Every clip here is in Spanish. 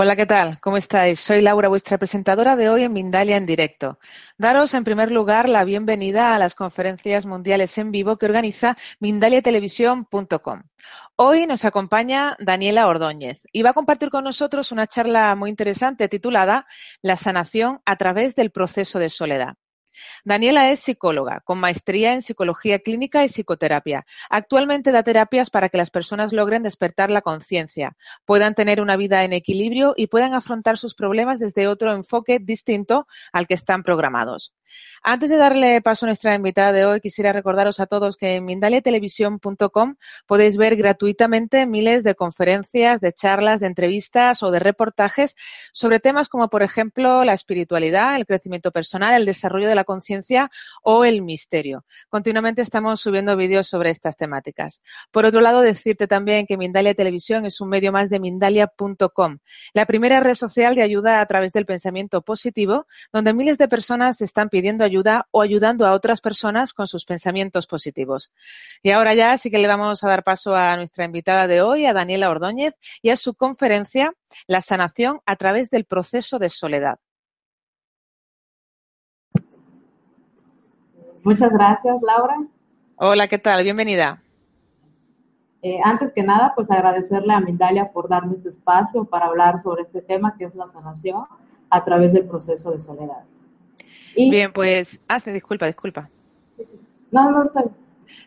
Hola, ¿qué tal? ¿Cómo estáis? Soy Laura, vuestra presentadora de hoy en Mindalia en directo. Daros en primer lugar la bienvenida a las conferencias mundiales en vivo que organiza mindaliatelevisión.com. Hoy nos acompaña Daniela Ordóñez y va a compartir con nosotros una charla muy interesante titulada La sanación a través del proceso de soledad. Daniela es psicóloga, con maestría en psicología clínica y psicoterapia. Actualmente da terapias para que las personas logren despertar la conciencia, puedan tener una vida en equilibrio y puedan afrontar sus problemas desde otro enfoque distinto al que están programados. Antes de darle paso a nuestra invitada de hoy, quisiera recordaros a todos que en mindaliatelevisión.com podéis ver gratuitamente miles de conferencias, de charlas, de entrevistas o de reportajes sobre temas como, por ejemplo, la espiritualidad, el crecimiento personal, el desarrollo de la conciencia o el misterio. Continuamente estamos subiendo vídeos sobre estas temáticas. Por otro lado, decirte también que Mindalia Televisión es un medio más de mindalia.com, la primera red social de ayuda a través del pensamiento positivo, donde miles de personas están pidiendo ayuda o ayudando a otras personas con sus pensamientos positivos. Y ahora ya sí que le vamos a dar paso a nuestra invitada de hoy, a Daniela Ordóñez, y a su conferencia La sanación a través del proceso de soledad. Muchas gracias, Laura. Hola, ¿qué tal? Bienvenida. Eh, antes que nada, pues agradecerle a Mindalia por darme este espacio para hablar sobre este tema que es la sanación a través del proceso de soledad. Bien, pues, hazte, disculpa, disculpa. No, no, está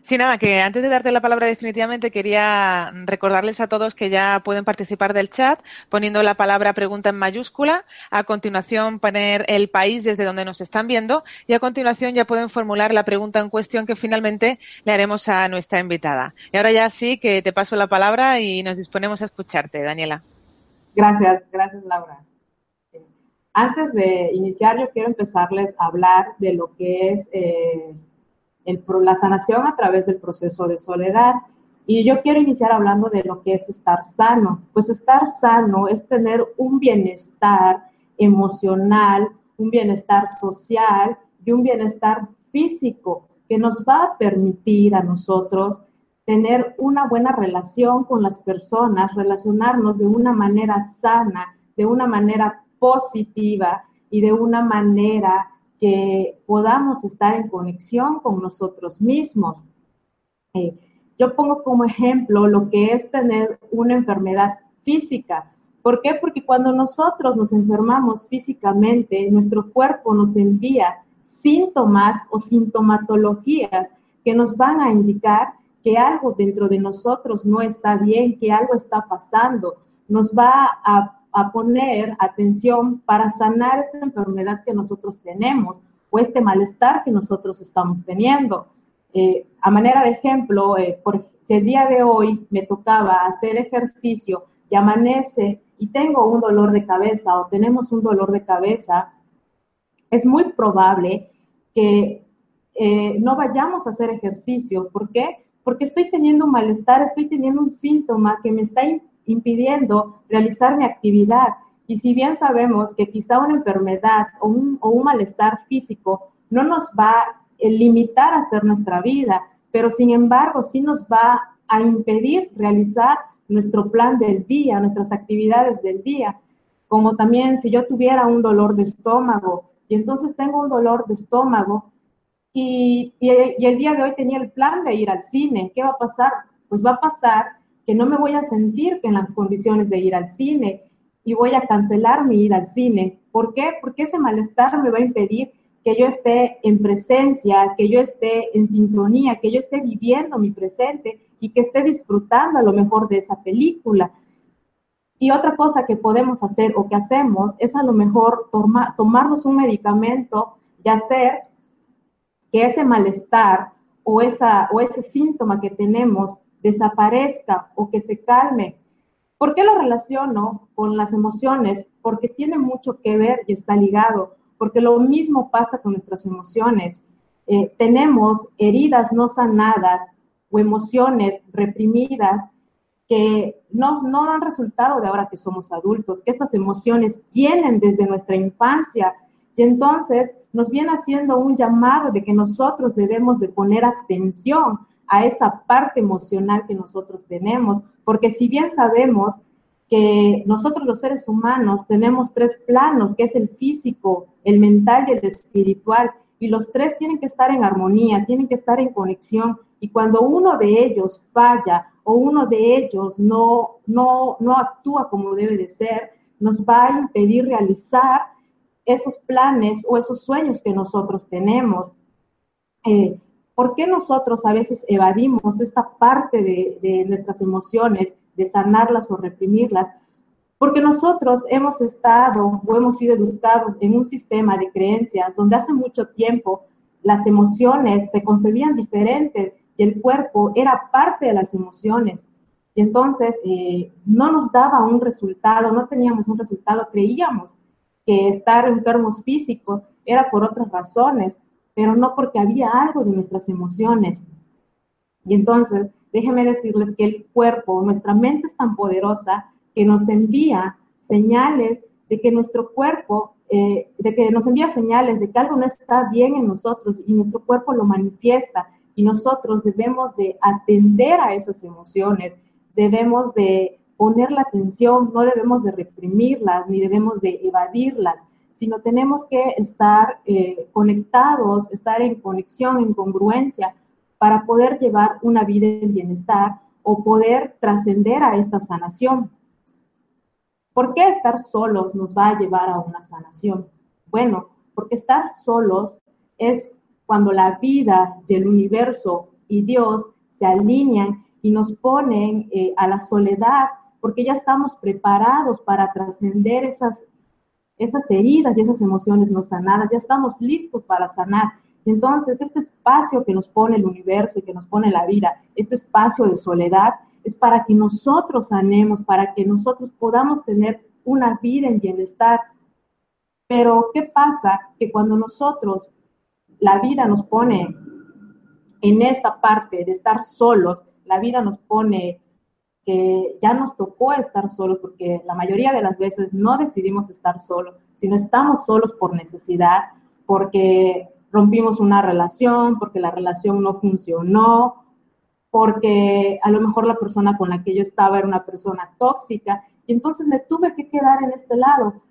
Sí, nada, que antes de darte la palabra definitivamente quería recordarles a todos que ya pueden participar del chat poniendo la palabra pregunta en mayúscula, a continuación poner el país desde donde nos están viendo y a continuación ya pueden formular la pregunta en cuestión que finalmente le haremos a nuestra invitada. Y ahora ya sí que te paso la palabra y nos disponemos a escucharte, Daniela. Gracias, gracias Laura. Antes de iniciar, yo quiero empezarles a hablar de lo que es eh, la sanación a través del proceso de soledad. Y yo quiero iniciar hablando de lo que es estar sano. Pues estar sano es tener un bienestar emocional, un bienestar social y un bienestar físico que nos va a permitir a nosotros tener una buena relación con las personas, relacionarnos de una manera sana, de una manera positiva y de una manera que podamos estar en conexión con nosotros mismos. Eh, yo pongo como ejemplo lo que es tener una enfermedad física. ¿Por qué? Porque cuando nosotros nos enfermamos físicamente, nuestro cuerpo nos envía síntomas o sintomatologías que nos van a indicar que algo dentro de nosotros no está bien, que algo está pasando. Nos va a a poner atención para sanar esta enfermedad que nosotros tenemos o este malestar que nosotros estamos teniendo. Eh, a manera de ejemplo, eh, por, si el día de hoy me tocaba hacer ejercicio y amanece y tengo un dolor de cabeza o tenemos un dolor de cabeza, es muy probable que eh, no vayamos a hacer ejercicio. ¿Por qué? Porque estoy teniendo un malestar, estoy teniendo un síntoma que me está impidiendo realizar mi actividad. Y si bien sabemos que quizá una enfermedad o un, o un malestar físico no nos va a limitar a hacer nuestra vida, pero sin embargo sí nos va a impedir realizar nuestro plan del día, nuestras actividades del día. Como también si yo tuviera un dolor de estómago y entonces tengo un dolor de estómago y, y, y el día de hoy tenía el plan de ir al cine, ¿qué va a pasar? Pues va a pasar que no me voy a sentir en las condiciones de ir al cine y voy a cancelar mi ir al cine. ¿Por qué? Porque ese malestar me va a impedir que yo esté en presencia, que yo esté en sintonía, que yo esté viviendo mi presente y que esté disfrutando a lo mejor de esa película. Y otra cosa que podemos hacer o que hacemos es a lo mejor tomarnos un medicamento y hacer que ese malestar o, esa, o ese síntoma que tenemos desaparezca o que se calme. ¿Por qué lo relaciono con las emociones? Porque tiene mucho que ver y está ligado, porque lo mismo pasa con nuestras emociones. Eh, tenemos heridas no sanadas o emociones reprimidas que no, no dan resultado de ahora que somos adultos, que estas emociones vienen desde nuestra infancia y entonces nos viene haciendo un llamado de que nosotros debemos de poner atención a esa parte emocional que nosotros tenemos, porque si bien sabemos que nosotros los seres humanos tenemos tres planos, que es el físico, el mental y el espiritual, y los tres tienen que estar en armonía, tienen que estar en conexión, y cuando uno de ellos falla o uno de ellos no, no, no actúa como debe de ser, nos va a impedir realizar esos planes o esos sueños que nosotros tenemos. Eh, ¿Por qué nosotros a veces evadimos esta parte de, nuestras emociones de sanarlas o reprimirlas, porque nosotros hemos estado o hemos sido educados en un sistema de creencias donde hace mucho tiempo las emociones se concebían diferentes y el cuerpo era parte de las emociones. Y entonces eh, no nos daba un resultado, no teníamos un resultado, creíamos que estar enfermos físicos era por otras razones, pero no porque había algo de nuestras emociones. Y entonces déjenme decirles que el cuerpo, nuestra mente es tan poderosa que nos envía señales de que nuestro cuerpo, eh, de que nos envía señales de que algo no está bien en nosotros y nuestro cuerpo lo manifiesta y nosotros debemos de atender a esas emociones, debemos de poner la atención, no debemos de reprimirlas ni debemos de evadirlas, sino tenemos que estar eh, conectados, estar en conexión, en congruencia para poder llevar una vida en bienestar o poder trascender a esta sanación. ¿Por qué estar solos nos va a llevar a una sanación? Bueno, porque estar solos es cuando la vida y el universo y Dios se alinean y nos ponen eh, a la soledad, porque ya estamos preparados para trascender esas, esas heridas y esas emociones no sanadas, ya estamos listos para sanar. Entonces, este espacio que nos pone el universo y que nos pone la vida, este espacio de soledad, es para que nosotros sanemos, para que nosotros podamos tener una vida en bienestar. Pero, ¿qué pasa? Que cuando nosotros, la vida nos pone en esta parte de estar solos, la vida nos pone que ya nos tocó estar solos, porque la mayoría de las veces no decidimos estar solos, sino estamos solos por necesidad, porque rompimos una relación, porque la relación no funcionó, porque a lo mejor la persona con la que yo estaba era una persona tóxica, y entonces me tuve que quedar en este lado,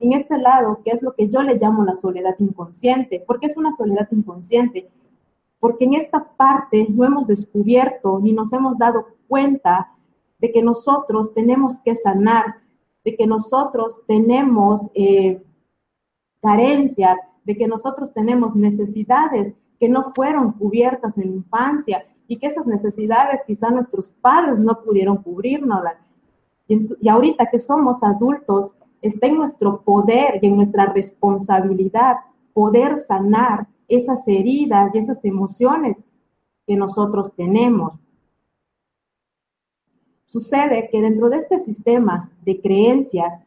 en este lado, que es lo que yo le llamo la soledad inconsciente. ¿Por qué es una soledad inconsciente? Porque en esta parte no hemos descubierto ni nos hemos dado cuenta de que nosotros tenemos que sanar, de que nosotros tenemos eh, carencias, de que nosotros tenemos necesidades que no fueron cubiertas en infancia y que esas necesidades quizá nuestros padres no pudieron cubrirnos. Y, y ahorita que somos adultos, está en nuestro poder y en nuestra responsabilidad poder sanar esas heridas y esas emociones que nosotros tenemos. Sucede que dentro de este sistema de creencias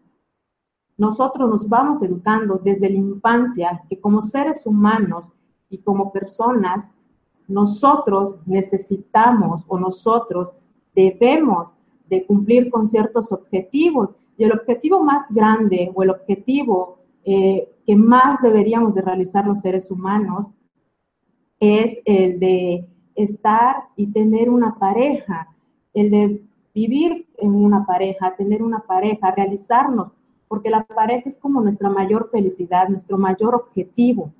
nosotros nos vamos educando desde la infancia que como seres humanos y como personas, nosotros necesitamos o nosotros debemos de cumplir con ciertos objetivos. Y el objetivo más grande o el objetivo eh, que más deberíamos de realizar los seres humanos es el de estar y tener una pareja, el de vivir en una pareja, tener una pareja, realizarnos porque la pareja es como nuestra mayor felicidad, nuestro mayor objetivo.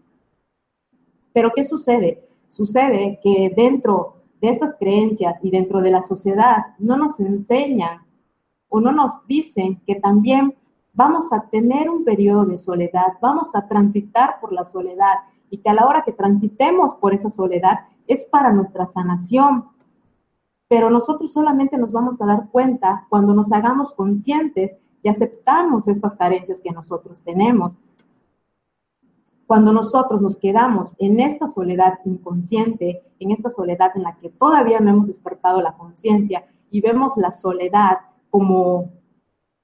Pero ¿qué sucede? Sucede que dentro de estas creencias y dentro de la sociedad no nos enseñan o no nos dicen que también vamos a tener un periodo de soledad, vamos a transitar por la soledad y que a la hora que transitemos por esa soledad es para nuestra sanación. Pero nosotros solamente nos vamos a dar cuenta cuando nos hagamos conscientes y aceptamos estas carencias que nosotros tenemos. Cuando nosotros nos quedamos en esta soledad inconsciente, en esta soledad en la que todavía no hemos despertado la conciencia y vemos la soledad como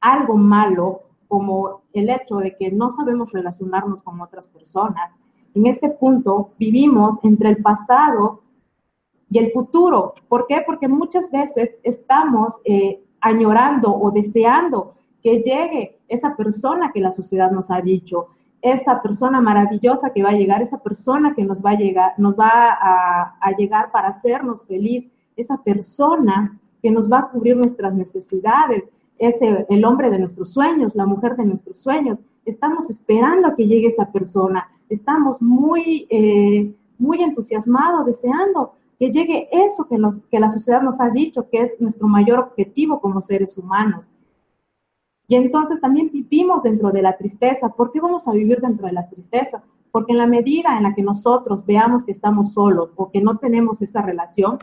algo malo, como el hecho de que no sabemos relacionarnos con otras personas, en este punto vivimos entre el pasado y el futuro. ¿Por qué? Porque muchas veces estamos eh, añorando o deseando que llegue esa persona que la sociedad nos ha dicho, esa persona maravillosa que va a llegar, esa persona que nos va a llegar, nos va a, llegar para hacernos feliz, esa persona que nos va a cubrir nuestras necesidades, es el hombre de nuestros sueños, la mujer de nuestros sueños. Estamos esperando a que llegue esa persona. Estamos muy, eh, muy entusiasmados, deseando que llegue eso que, la sociedad nos ha dicho que es nuestro mayor objetivo como seres humanos. Y entonces también vivimos dentro de la tristeza. ¿Por qué vamos a vivir dentro de la tristeza? Porque en la medida en la que nosotros veamos que estamos solos o que no tenemos esa relación,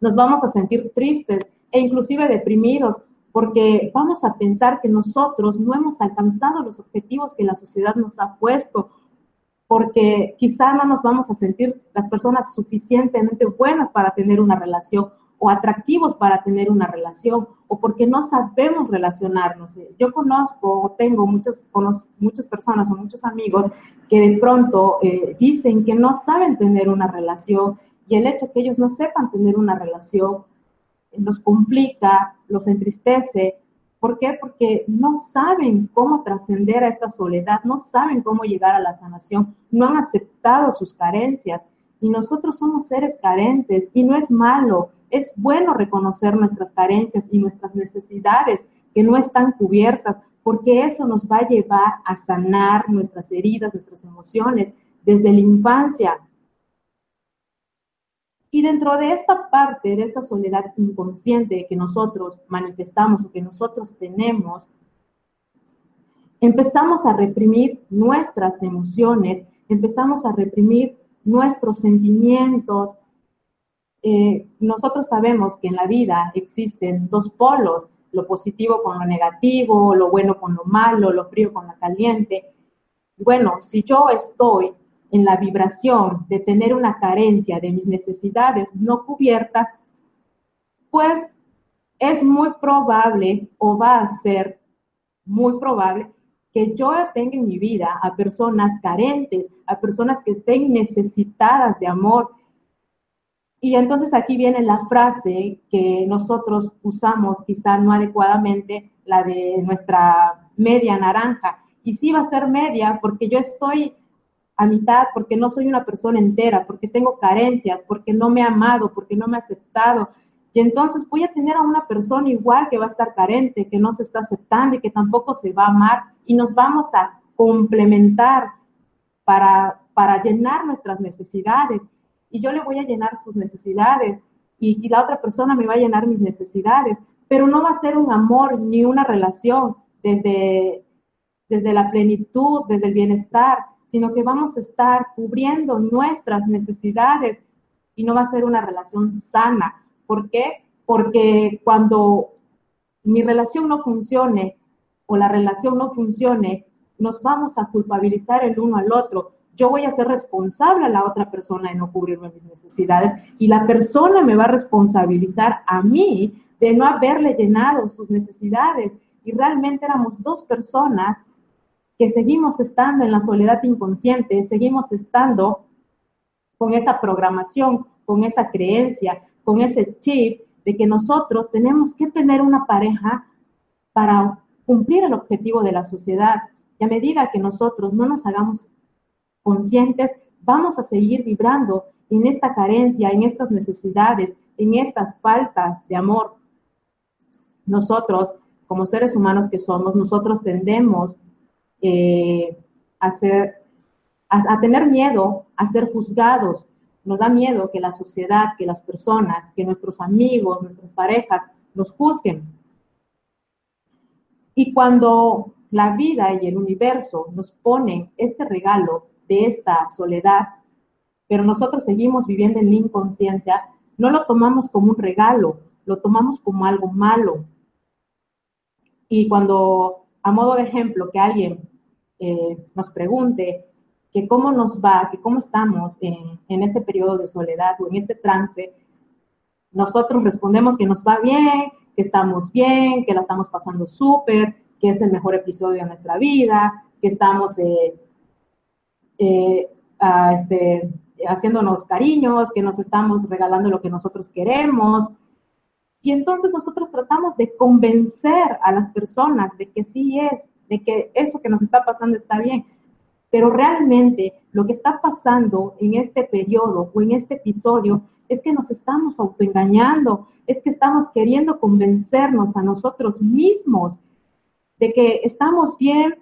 nos vamos a sentir tristes e inclusive deprimidos porque vamos a pensar que nosotros no hemos alcanzado los objetivos que la sociedad nos ha puesto, porque quizá no nos vamos a sentir las personas suficientemente buenas para tener una relación o atractivos para tener una relación o porque no sabemos relacionarnos. Yo conozco o tengo muchas, muchas personas o muchos amigos que de pronto eh, dicen que no saben tener una relación y el hecho que ellos no sepan tener una relación los complica, los entristece. ¿Por qué? Porque no saben cómo trascender a esta soledad, no saben cómo llegar a la sanación, no han aceptado sus carencias. Y nosotros somos seres carentes y no es malo, es bueno reconocer nuestras carencias y nuestras necesidades que no están cubiertas, porque eso nos va a llevar a sanar nuestras heridas, nuestras emociones desde la infancia, y dentro de esta parte, de esta soledad inconsciente que nosotros manifestamos o que nosotros tenemos, empezamos a reprimir nuestras emociones, empezamos a reprimir nuestros sentimientos. Eh, nosotros sabemos que en la vida existen dos polos, lo positivo con lo negativo, lo bueno con lo malo, lo frío con lo caliente. Bueno, si yo estoy en la vibración de tener una carencia de mis necesidades no cubiertas, pues es muy probable o va a ser muy probable que yo tenga en mi vida a personas carentes, a personas que estén necesitadas de amor. Y entonces aquí viene la frase que nosotros usamos quizá no adecuadamente, la de nuestra media naranja. Y sí va a ser media porque yo estoy a mitad, porque no soy una persona entera, porque tengo carencias, porque no me he amado, porque no me he aceptado. Y entonces voy a tener a una persona igual que va a estar carente, que no se está aceptando y que tampoco se va a amar y nos vamos a complementar para, para llenar nuestras necesidades. Y yo le voy a llenar sus necesidades y, y la otra persona me va a llenar mis necesidades, pero no va a ser un amor ni una relación desde, desde la plenitud, desde el bienestar, sino que vamos a estar cubriendo nuestras necesidades y no va a ser una relación sana. ¿Por qué? Porque cuando mi relación no funcione o la relación no funcione, nos vamos a culpabilizar el uno al otro. Yo voy a ser responsable a la otra persona de no cubrirme mis necesidades y la persona me va a responsabilizar a mí de no haberle llenado sus necesidades. Y realmente éramos dos personas que seguimos estando en la soledad inconsciente, seguimos estando con esa programación, con esa creencia, con ese chip de que nosotros tenemos que tener una pareja para cumplir el objetivo de la sociedad. Y a medida que nosotros no nos hagamos conscientes, vamos a seguir vibrando en esta carencia, en estas necesidades, en estas faltas de amor. Nosotros, como seres humanos que somos, nosotros tendemos eh, a, a, tener miedo a ser juzgados. Nos da miedo que la sociedad, que las personas, que nuestros amigos, nuestras parejas nos juzguen. Y cuando la vida y el universo nos ponen este regalo de esta soledad, pero nosotros seguimos viviendo en la inconsciencia, no lo tomamos como un regalo, lo tomamos como algo malo. Y cuando a modo de ejemplo, que alguien eh, nos pregunte que cómo nos va, que cómo estamos en, este periodo de soledad o en este trance, nosotros respondemos que nos va bien, que estamos bien, que la estamos pasando súper, que es el mejor episodio de nuestra vida, que estamos eh, eh, este, haciéndonos cariños, que nos estamos regalando lo que nosotros queremos, y entonces nosotros tratamos de convencer a las personas de que sí es, de que eso que nos está pasando está bien. Pero realmente lo que está pasando en este periodo o en este episodio es que nos estamos autoengañando, es que estamos queriendo convencernos a nosotros mismos de que estamos bien,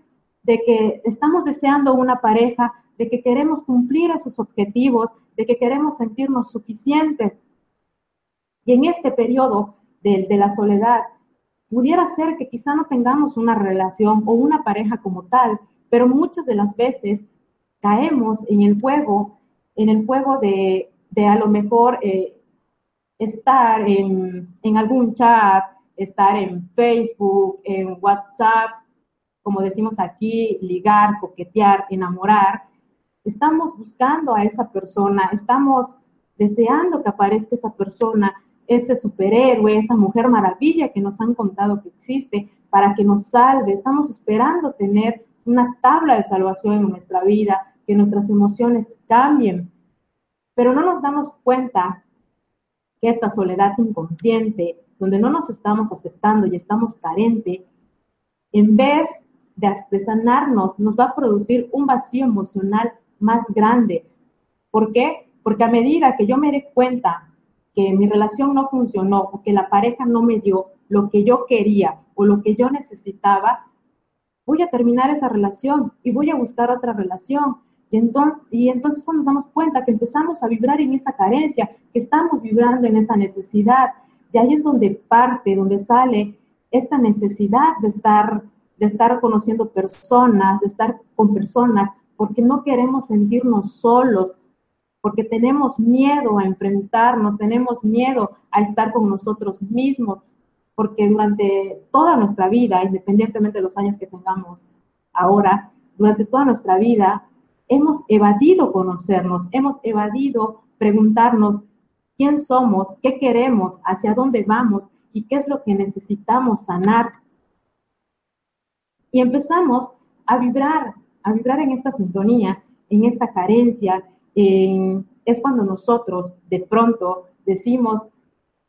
de que estamos deseando una pareja, de que queremos cumplir esos objetivos, de que queremos sentirnos suficientes. Y en este periodo de, de la soledad, pudiera ser que quizá no tengamos una relación o una pareja como tal, pero muchas de las veces caemos en el juego, en el juego de, de a lo mejor eh, estar en, en algún chat, estar en Facebook, en WhatsApp, como decimos aquí, ligar, coquetear, enamorar. Estamos buscando a esa persona, estamos deseando que aparezca esa persona, ese superhéroe, esa mujer maravilla que nos han contado que existe para que nos salve. Estamos esperando tener una tabla de salvación en nuestra vida, que nuestras emociones cambien. Pero no nos damos cuenta que esta soledad inconsciente, donde no nos estamos aceptando y estamos carente, en vez de, de sanarnos, nos va a producir un vacío emocional más grande. ¿Por qué? Porque a medida que yo me dé cuenta que mi relación no funcionó o que la pareja no me dio lo que yo quería o lo que yo necesitaba, voy a terminar esa relación y voy a buscar otra relación. Y entonces, cuando nos damos cuenta que empezamos a vibrar en esa carencia, que estamos vibrando en esa necesidad, y ahí es donde parte, donde sale esta necesidad de estar, de estar conociendo personas, de estar con personas, porque no queremos sentirnos solos, porque tenemos miedo a enfrentarnos, tenemos miedo a estar con nosotros mismos, porque durante toda nuestra vida, independientemente de los años que tengamos ahora, durante toda nuestra vida, hemos evadido conocernos, hemos evadido preguntarnos quién somos, qué queremos, hacia dónde vamos y qué es lo que necesitamos sanar. Y empezamos a vibrar, a vibrar en esta sintonía, en esta carencia, es cuando nosotros de pronto decimos,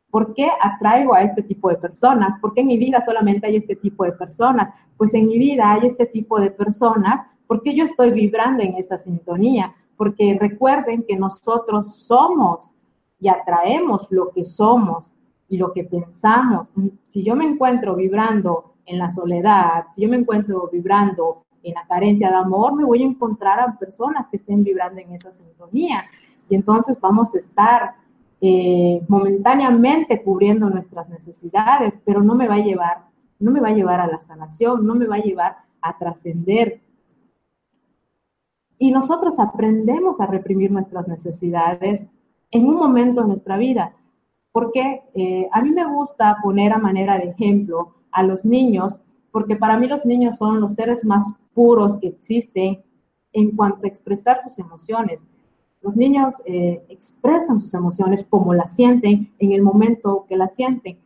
¿por qué atraigo a este tipo de personas? ¿Por qué en mi vida solamente hay este tipo de personas? Pues en mi vida hay este tipo de personas porque yo estoy vibrando en esa sintonía, porque recuerden que nosotros somos y atraemos lo que somos y lo que pensamos. Si yo me encuentro vibrando en la soledad, si yo me encuentro vibrando en la carencia de amor, me voy a encontrar a personas que estén vibrando en esa sintonía. Y entonces vamos a estar eh, momentáneamente cubriendo nuestras necesidades, pero no me va a llevar, no me va a llevar a la sanación, no me va a llevar a trascender. Y nosotros aprendemos a reprimir nuestras necesidades en un momento de nuestra vida, porque eh, a mí me gusta poner a manera de ejemplo a los niños porque para mí los niños son los seres más puros que existen en cuanto a expresar sus emociones. Los niños eh, expresan sus emociones como las sienten en el momento que las sienten.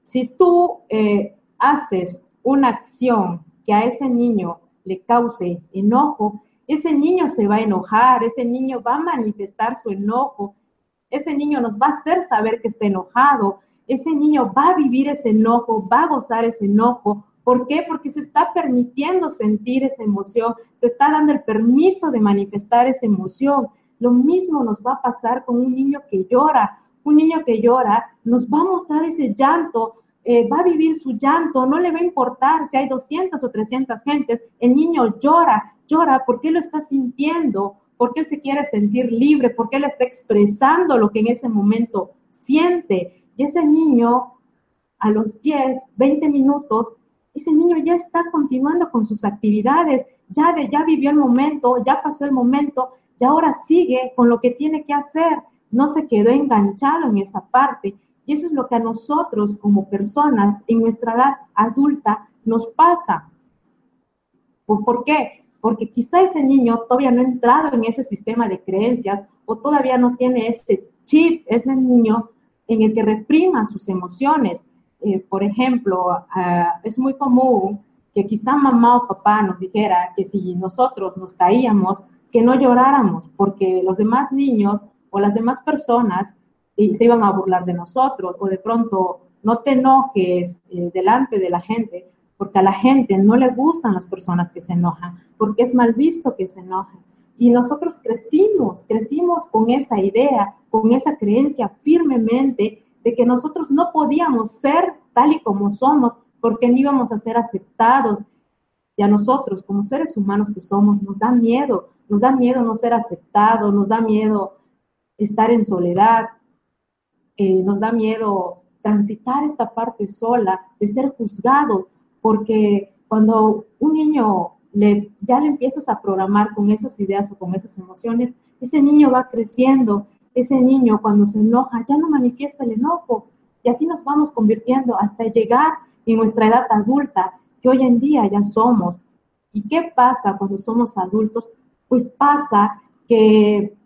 Si tú eh, haces una acción que a ese niño le cause enojo, ese niño se va a enojar, ese niño va a manifestar su enojo, ese niño nos va a hacer saber que está enojado, ese niño va a vivir ese enojo, va a gozar ese enojo. ¿Por qué? Porque se está permitiendo sentir esa emoción, se está dando el permiso de manifestar esa emoción. Lo mismo nos va a pasar con un niño que llora. Un niño que llora nos va a mostrar ese llanto, eh, va a vivir su llanto, no le va a importar si hay 200 o 300 gentes, el niño llora, llora porque lo está sintiendo, porque él se quiere sentir libre, porque él está expresando lo que en ese momento siente. Y ese niño, a los 10, 20 minutos, ese niño ya está continuando con sus actividades, ya, de, ya vivió el momento, ya pasó el momento, y ahora sigue con lo que tiene que hacer, no se quedó enganchado en esa parte. Y eso es lo que a nosotros como personas en nuestra edad adulta nos pasa. ¿Por qué? Porque quizá ese niño todavía no ha entrado en ese sistema de creencias o todavía no tiene ese chip, ese niño en el que reprima sus emociones. Eh, por ejemplo, ah, es muy común que quizá mamá o papá nos dijera que si nosotros nos caíamos, que no lloráramos, porque los demás niños o las demás personas eh, se iban a burlar de nosotros, o de pronto no te enojes eh, delante de la gente, porque a la gente no le gustan las personas que se enojan, porque es mal visto que se enojen. Y nosotros crecimos, crecimos con esa idea, con esa creencia firmemente de que nosotros no podíamos ser tal y como somos porque no íbamos a ser aceptados. Y a nosotros, como seres humanos que somos, nos da miedo, nos da miedo no ser aceptados, nos da miedo estar en soledad, eh, nos da miedo transitar esta parte sola, de ser juzgados, porque cuando un niño ya le empiezas a programar con esas ideas o con esas emociones, ese niño va creciendo, ese niño cuando se enoja ya no manifiesta el enojo y así nos vamos convirtiendo hasta llegar en nuestra edad adulta, que hoy en día ya somos. ¿Y qué pasa cuando somos adultos? Pues pasa que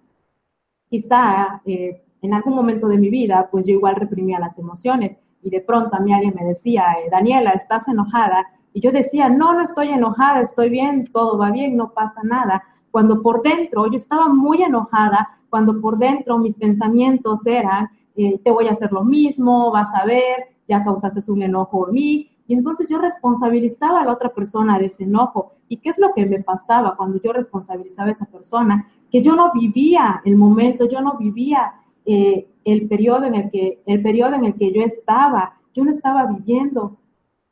quizá eh, en algún momento de mi vida, pues yo igual reprimía las emociones y de pronto a mí alguien me decía, eh, Daniela, ¿estás enojada? Y yo decía, no, no estoy enojada, estoy bien, todo va bien, no pasa nada. Cuando por dentro yo estaba muy enojada, cuando por dentro mis pensamientos eran, eh, te voy a hacer lo mismo, vas a ver, ya causaste un enojo en mí. Y entonces yo responsabilizaba a la otra persona de ese enojo. ¿Y qué es lo que me pasaba cuando yo responsabilizaba a esa persona? Que yo no vivía el momento, yo no vivía eh, el, periodo en el, que, el periodo en el que yo estaba, yo no estaba viviendo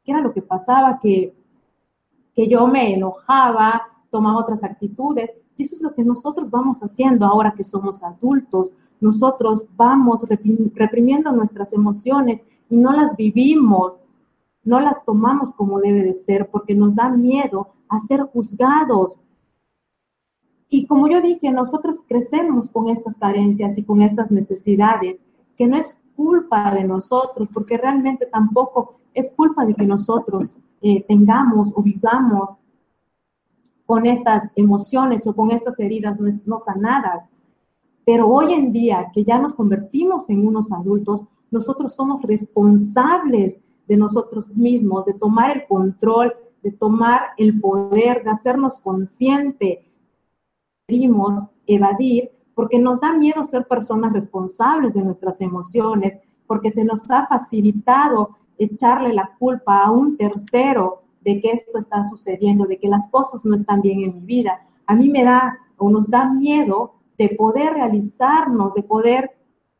¿Qué era lo que pasaba? Que, que yo me enojaba, tomaba otras actitudes. Y eso es lo que nosotros vamos haciendo ahora que somos adultos. Nosotros vamos reprimiendo nuestras emociones y no las vivimos, no las tomamos como debe de ser porque nos da miedo a ser juzgados. Y como yo dije, nosotros crecemos con estas carencias y con estas necesidades, que no es culpa de nosotros, porque realmente tampoco es culpa de que nosotros eh, tengamos o vivamos con estas emociones o con estas heridas no, sanadas. Pero hoy en día, que ya nos convertimos en unos adultos, nosotros somos responsables de nosotros mismos, de tomar el control, de tomar el poder, de hacernos consciente. Queremos evadir porque nos da miedo ser personas responsables de nuestras emociones, porque se nos ha facilitado echarle la culpa a un tercero de que esto está sucediendo, de que las cosas no están bien en mi vida. A mí me da o nos da miedo de poder realizarnos, de poder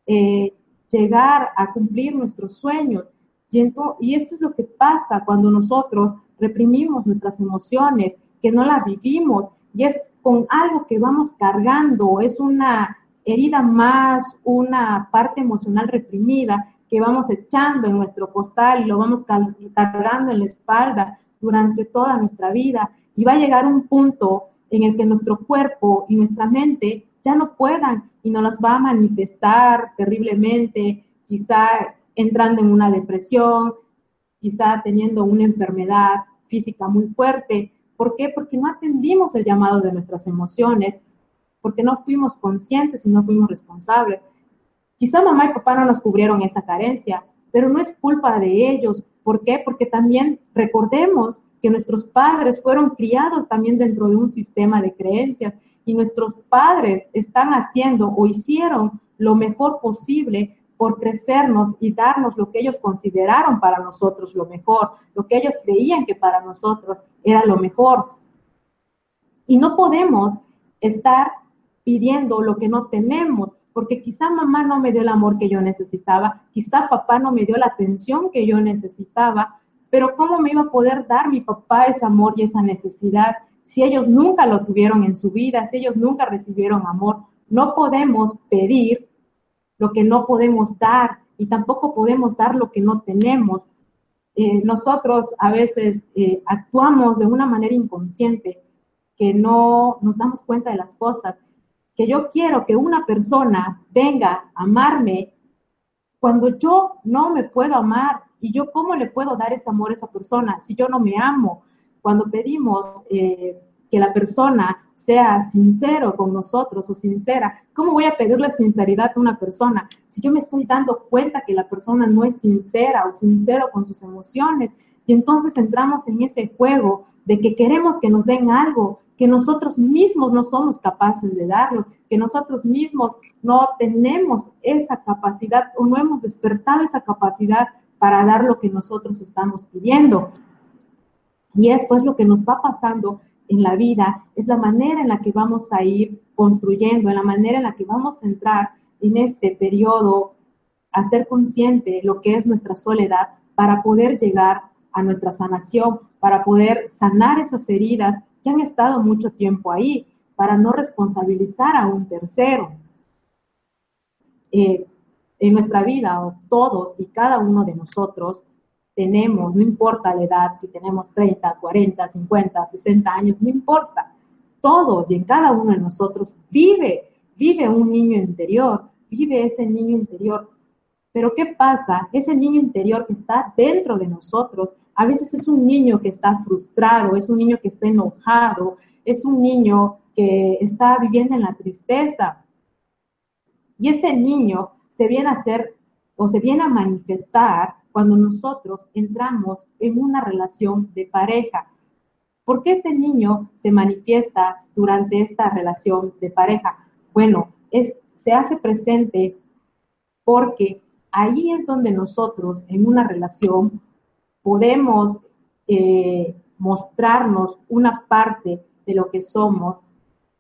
eh, llegar a cumplir nuestros sueños. Y, y esto es lo que pasa cuando nosotros reprimimos nuestras emociones, que no las vivimos, y es con algo que vamos cargando, es una herida más, una parte emocional reprimida que vamos echando en nuestro costal y lo vamos cargando en la espalda durante toda nuestra vida. Y va a llegar un punto en el que nuestro cuerpo y nuestra mente ya no puedan y nos las va a manifestar terriblemente, quizá entrando en una depresión, quizá teniendo una enfermedad física muy fuerte. ¿Por qué? Porque no atendimos el llamado de nuestras emociones, porque no fuimos conscientes y no fuimos responsables. Quizá mamá y papá no nos cubrieron esa carencia, pero no es culpa de ellos. ¿Por qué? Porque también recordemos que nuestros padres fueron criados también dentro de un sistema de creencias y nuestros padres están haciendo o hicieron lo mejor posible por crecernos y darnos lo que ellos consideraron para nosotros lo mejor, lo que ellos creían que para nosotros era lo mejor. Y no podemos estar pidiendo lo que no tenemos, porque quizá mamá no me dio el amor que yo necesitaba, quizá papá no me dio la atención que yo necesitaba, pero ¿cómo me iba a poder dar mi papá ese amor y esa necesidad si ellos nunca lo tuvieron en su vida, si ellos nunca recibieron amor? No podemos pedir lo que no podemos dar y tampoco podemos dar lo que no tenemos. Eh, nosotros a veces eh, actuamos de una manera inconsciente que no nos damos cuenta de las cosas que yo quiero que una persona venga a amarme cuando yo no me puedo amar y yo cómo le puedo dar ese amor a esa persona si yo no me amo. Cuando pedimos eh, que la persona sea sincero con nosotros o sincera, ¿cómo voy a pedirle sinceridad a una persona si yo me estoy dando cuenta que la persona no es sincera o sincero con sus emociones? Y entonces entramos en ese juego de que queremos que nos den algo, que nosotros mismos no somos capaces de darlo, que nosotros mismos no tenemos esa capacidad o no hemos despertado esa capacidad para dar lo que nosotros estamos pidiendo. Y esto es lo que nos va pasando en la vida es la manera en la que vamos a ir construyendo, en la manera en la que vamos a entrar en este periodo a ser consciente lo que es nuestra soledad para poder llegar a nuestra sanación, para poder sanar esas heridas que han estado mucho tiempo ahí, para no responsabilizar a un tercero. Eh, en nuestra vida, todos y cada uno de nosotros tenemos, no importa la edad, si tenemos 30, 40, 50, 60 años, no importa. Todos y en cada uno de nosotros vive, vive un niño interior, vive ese niño interior. Pero ¿qué pasa? Ese niño interior que está dentro de nosotros, a veces es un niño que está frustrado, es un niño que está enojado, es un niño que está viviendo en la tristeza. Y ese niño se viene a hacer o se viene a manifestar cuando nosotros entramos en una relación de pareja. ¿Por qué este niño se manifiesta durante esta relación de pareja? Bueno, se hace presente porque ahí es donde nosotros en una relación podemos eh, mostrarnos una parte de lo que somos,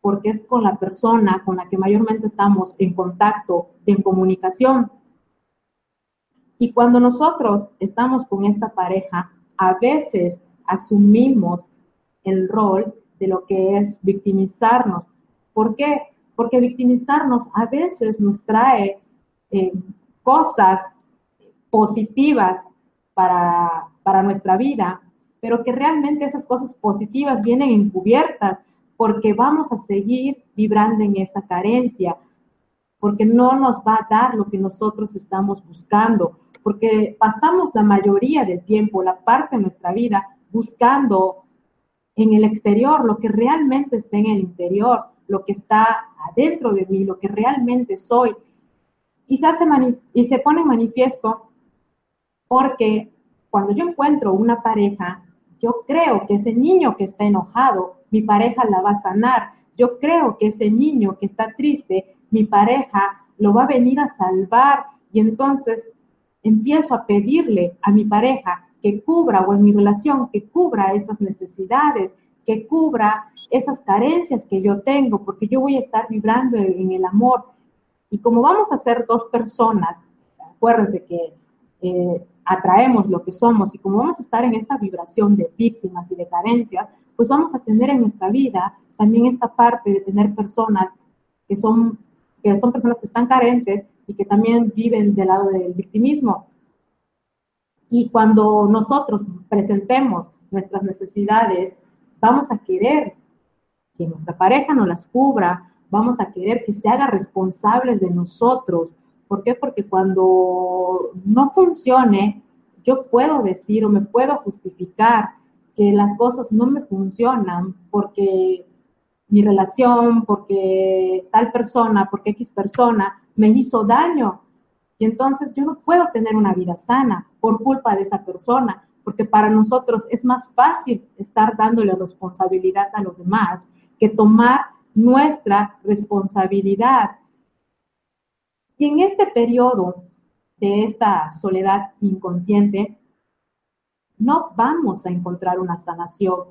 porque es con la persona con la que mayormente estamos en contacto, en comunicación. Y cuando nosotros estamos con esta pareja, a veces asumimos el rol de lo que es victimizarnos. ¿Por qué? Porque victimizarnos a veces nos trae eh, cosas positivas para, para nuestra vida, pero que realmente esas cosas positivas vienen encubiertas porque vamos a seguir vibrando en esa carencia, porque no nos va a dar lo que nosotros estamos buscando, porque pasamos la mayoría del tiempo, la parte de nuestra vida, buscando en el exterior lo que realmente está en el interior, lo que está adentro de mí, lo que realmente soy. Se, y se pone en manifiesto porque cuando yo encuentro una pareja, yo creo que ese niño que está enojado, mi pareja la va a sanar. Yo creo que ese niño que está triste, mi pareja lo va a venir a salvar. Y entonces empiezo a pedirle a mi pareja que cubra o en mi relación que cubra esas necesidades, que cubra esas carencias que yo tengo, porque yo voy a estar vibrando en, el amor. Y como vamos a ser dos personas, acuérdense que eh, atraemos lo que somos y como vamos a estar en esta vibración de víctimas y de carencias, pues vamos a tener en nuestra vida también esta parte de tener personas que son, que son personas que están carentes y que también viven del lado del victimismo. Y cuando nosotros presentemos nuestras necesidades, vamos a querer que nuestra pareja nos las cubra, vamos a querer que se haga responsables de nosotros. ¿Por qué? Porque cuando no funcione, yo puedo decir o me puedo justificar que las cosas no me funcionan porque mi relación, porque tal persona, porque X persona me hizo daño. Y entonces yo no puedo tener una vida sana por culpa de esa persona, porque para nosotros es más fácil estar dándole responsabilidad a los demás que tomar nuestra responsabilidad. Y en este periodo de esta soledad inconsciente, no vamos a encontrar una sanación,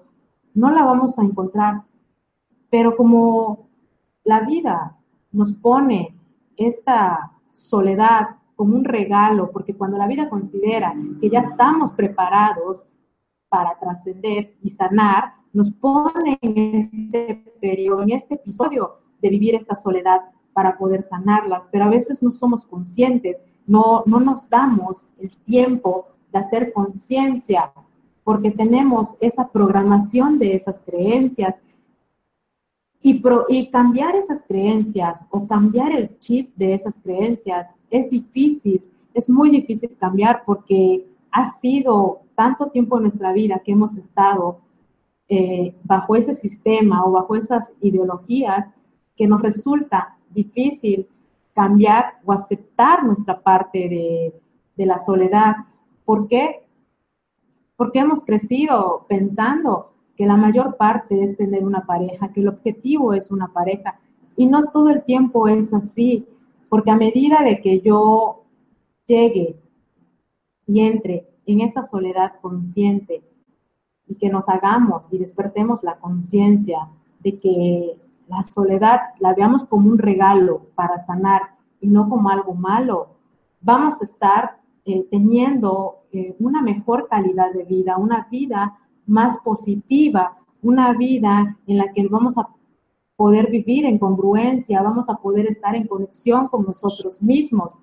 no la vamos a encontrar, pero como la vida nos pone esta soledad como un regalo, porque cuando la vida considera que ya estamos preparados para trascender y sanar, nos pone en este periodo, en este episodio de vivir esta soledad para poder sanarla, pero a veces no somos conscientes, no, no nos damos el tiempo de hacer conciencia, porque tenemos esa programación de esas creencias. Y, cambiar esas creencias o cambiar el chip de esas creencias es difícil, es muy difícil cambiar porque ha sido tanto tiempo en nuestra vida que hemos estado eh, bajo ese sistema o bajo esas ideologías que nos resulta difícil cambiar o aceptar nuestra parte de, la soledad. ¿Por qué? Porque hemos crecido pensando que la mayor parte es tener una pareja, que el objetivo es una pareja. Y no todo el tiempo es así, porque a medida de que yo llegue y entre en esta soledad consciente, y que nos hagamos y despertemos la conciencia de que la soledad la veamos como un regalo para sanar y no como algo malo, vamos a estar eh, teniendo eh, una mejor calidad de vida, una vida más positiva, una vida en la que vamos a poder vivir en congruencia, vamos a poder estar en conexión con nosotros mismos.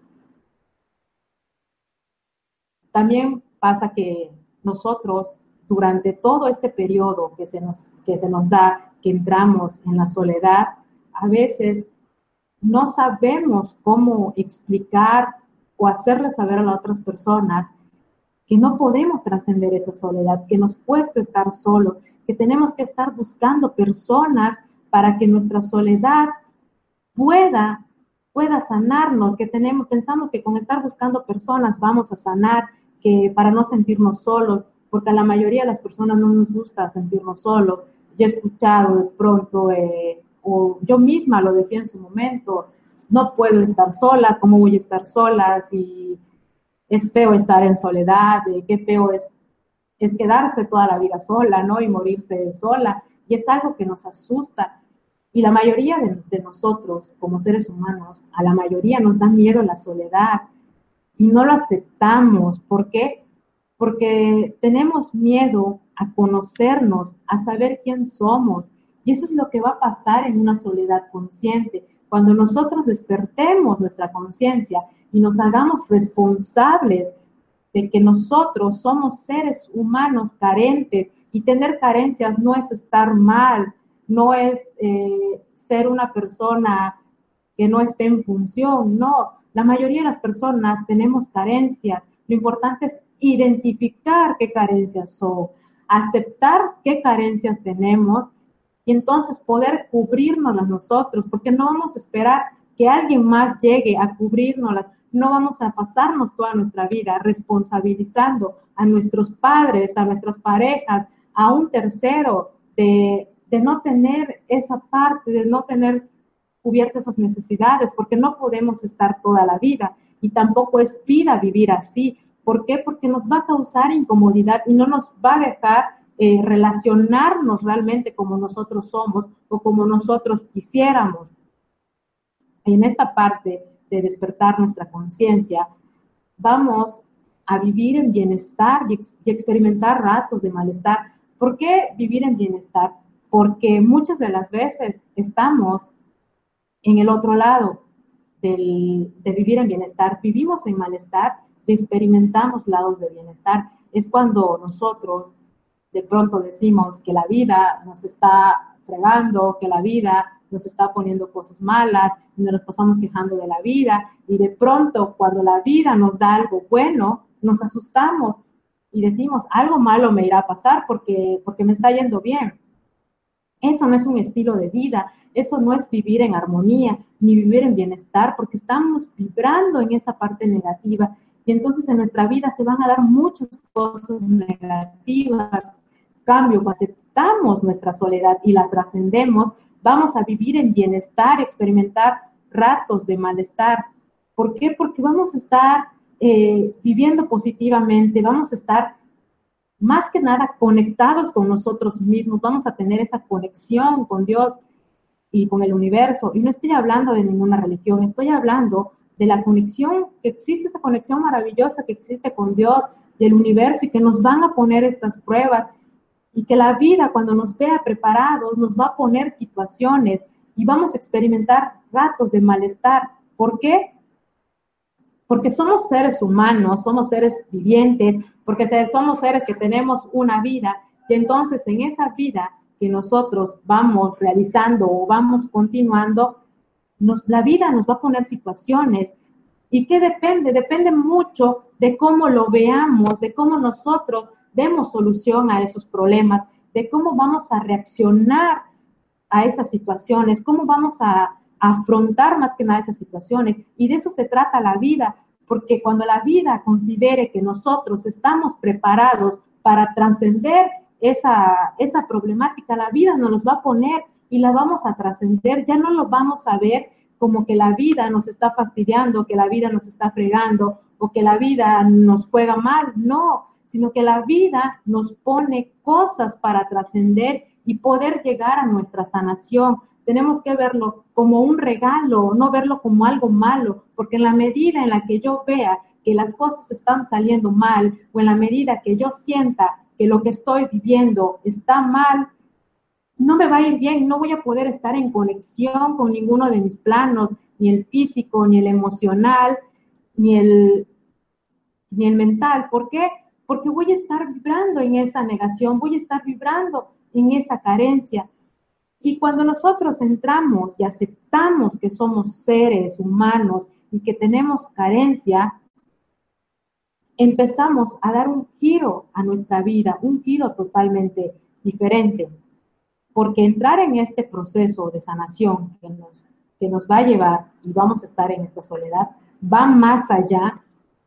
También pasa que nosotros durante todo este periodo que se nos, que se nos da, que entramos en la soledad, a veces no sabemos cómo explicar o hacerle saber a las otras personas que no podemos trascender esa soledad, que nos cuesta estar solo, que tenemos que estar buscando personas para que nuestra soledad pueda pueda sanarnos, que tenemos pensamos que con estar buscando personas vamos a sanar, que para no sentirnos solos, porque a la mayoría de las personas no nos gusta sentirnos solos. Yo he escuchado de pronto, eh, o yo misma lo decía en su momento, no puedo estar sola, ¿cómo voy a estar sola? Si es feo estar en soledad, eh, qué feo es, es quedarse toda la vida sola, ¿no? Y morirse sola. Y es algo que nos asusta. Y la mayoría de, de nosotros, como seres humanos, a la mayoría nos da miedo la soledad y no lo aceptamos. ¿Por qué? Porque tenemos miedo a conocernos, a saber quién somos. Y eso es lo que va a pasar en una soledad consciente. Cuando nosotros despertemos nuestra conciencia y nos hagamos responsables de que nosotros somos seres humanos carentes y tener carencias no es estar mal, no es eh, ser una persona que no esté en función, no. La mayoría de las personas tenemos carencias. Lo importante es identificar qué carencias son, aceptar qué carencias tenemos y entonces poder cubrirnos nosotros, porque no vamos a esperar que alguien más llegue a cubrirnos, no vamos a pasarnos toda nuestra vida responsabilizando a nuestros padres, a nuestras parejas, a un tercero, de, de no tener esa parte, de no tener cubiertas esas necesidades, porque no podemos estar toda la vida y tampoco es vida vivir así. ¿Por qué? Porque nos va a causar incomodidad y no nos va a dejar eh, relacionarnos realmente como nosotros somos o como nosotros quisiéramos. En esta parte de despertar nuestra conciencia, vamos a vivir en bienestar y, experimentar ratos de malestar. ¿Por qué vivir en bienestar? Porque muchas de las veces estamos en el otro lado de vivir en bienestar. Vivimos en malestar experimentamos lados de bienestar. Es cuando nosotros de pronto decimos que la vida nos está fregando, que la vida nos está poniendo cosas malas y nos pasamos quejando de la vida y de pronto cuando la vida nos da algo bueno, nos asustamos y decimos, algo malo me irá a pasar porque, porque me está yendo bien. Eso no es un estilo de vida, eso no es vivir en armonía ni vivir en bienestar porque estamos vibrando en esa parte negativa y entonces en nuestra vida se van a dar muchas cosas negativas. Cambio, cuando aceptamos nuestra soledad y la trascendemos, vamos a vivir en bienestar, experimentar ratos de malestar. ¿Por qué? Porque vamos a estar eh, viviendo positivamente, vamos a estar más que nada conectados con nosotros mismos, vamos a tener esa conexión con Dios y con el universo. Y no estoy hablando de ninguna religión, estoy hablando de la conexión, que existe esa conexión maravillosa que existe con Dios y el universo y que nos van a poner estas pruebas y que la vida cuando nos vea preparados nos va a poner situaciones y vamos a experimentar ratos de malestar. ¿Por qué? Porque somos seres humanos, somos seres vivientes, porque somos seres que tenemos una vida y entonces en esa vida que nosotros vamos realizando o vamos continuando, la vida nos va a poner situaciones. ¿Y qué depende? Depende mucho de cómo lo veamos, de cómo nosotros vemos solución a esos problemas, de cómo vamos a reaccionar a esas situaciones, cómo vamos a, afrontar más que nada esas situaciones. Y de eso se trata la vida, porque cuando la vida considere que nosotros estamos preparados para trascender esa, esa problemática, la vida nos los va a poner y la vamos a trascender, ya no lo vamos a ver como que la vida nos está fastidiando, que la vida nos está fregando o que la vida nos juega mal, no, sino que la vida nos pone cosas para trascender y poder llegar a nuestra sanación. Tenemos que verlo como un regalo, no verlo como algo malo, porque en la medida en la que yo vea que las cosas están saliendo mal o en la medida que yo sienta que lo que estoy viviendo está mal, no me va a ir bien, no voy a poder estar en conexión con ninguno de mis planos, ni el físico, ni el emocional, ni el, ni el mental. ¿Por qué? Porque voy a estar vibrando en esa negación, voy a estar vibrando en esa carencia. Y cuando nosotros entramos y aceptamos que somos seres humanos y que tenemos carencia, empezamos a dar un giro a nuestra vida, un giro totalmente diferente. Porque entrar en este proceso de sanación que nos, que nos va a llevar y vamos a estar en esta soledad, va más allá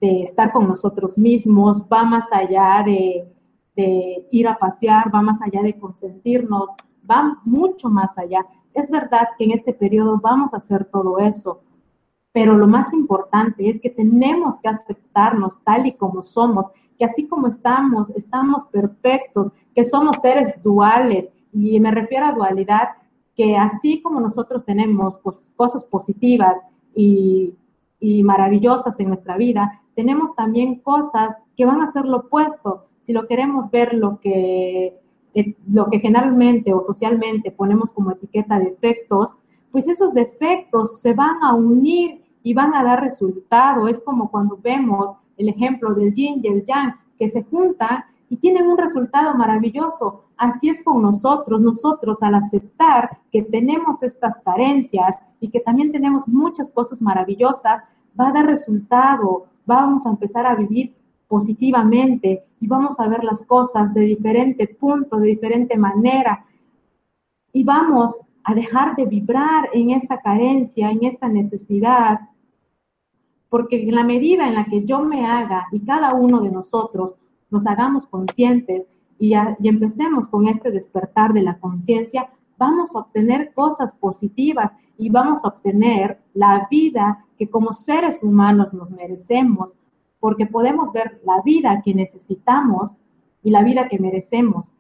de estar con nosotros mismos, va más allá de, de ir a pasear, va más allá de consentirnos, va mucho más allá. Es verdad que en este periodo vamos a hacer todo eso, pero lo más importante es que tenemos que aceptarnos tal y como somos, que así como estamos, estamos perfectos, que somos seres duales, y me refiero a dualidad, que así como nosotros tenemos cosas positivas y, maravillosas en nuestra vida, tenemos también cosas que van a ser lo opuesto. Si lo queremos ver lo que, eh, lo que generalmente o socialmente ponemos como etiqueta de defectos, pues esos defectos se van a unir y van a dar resultado. Es como cuando vemos el ejemplo del yin y el yang que se juntan y tienen un resultado maravilloso. Así es con nosotros, nosotros al aceptar que tenemos estas carencias y que también tenemos muchas cosas maravillosas, va a dar resultado, vamos a empezar a vivir positivamente y vamos a ver las cosas de diferente punto, de diferente manera. Y vamos a dejar de vibrar en esta carencia, en esta necesidad porque en la medida en la que yo me haga y cada uno de nosotros nos hagamos conscientes y, empecemos con este despertar de la conciencia, vamos a obtener cosas positivas y vamos a obtener la vida que como seres humanos nos merecemos, porque podemos ver la vida que necesitamos y la vida que merecemos.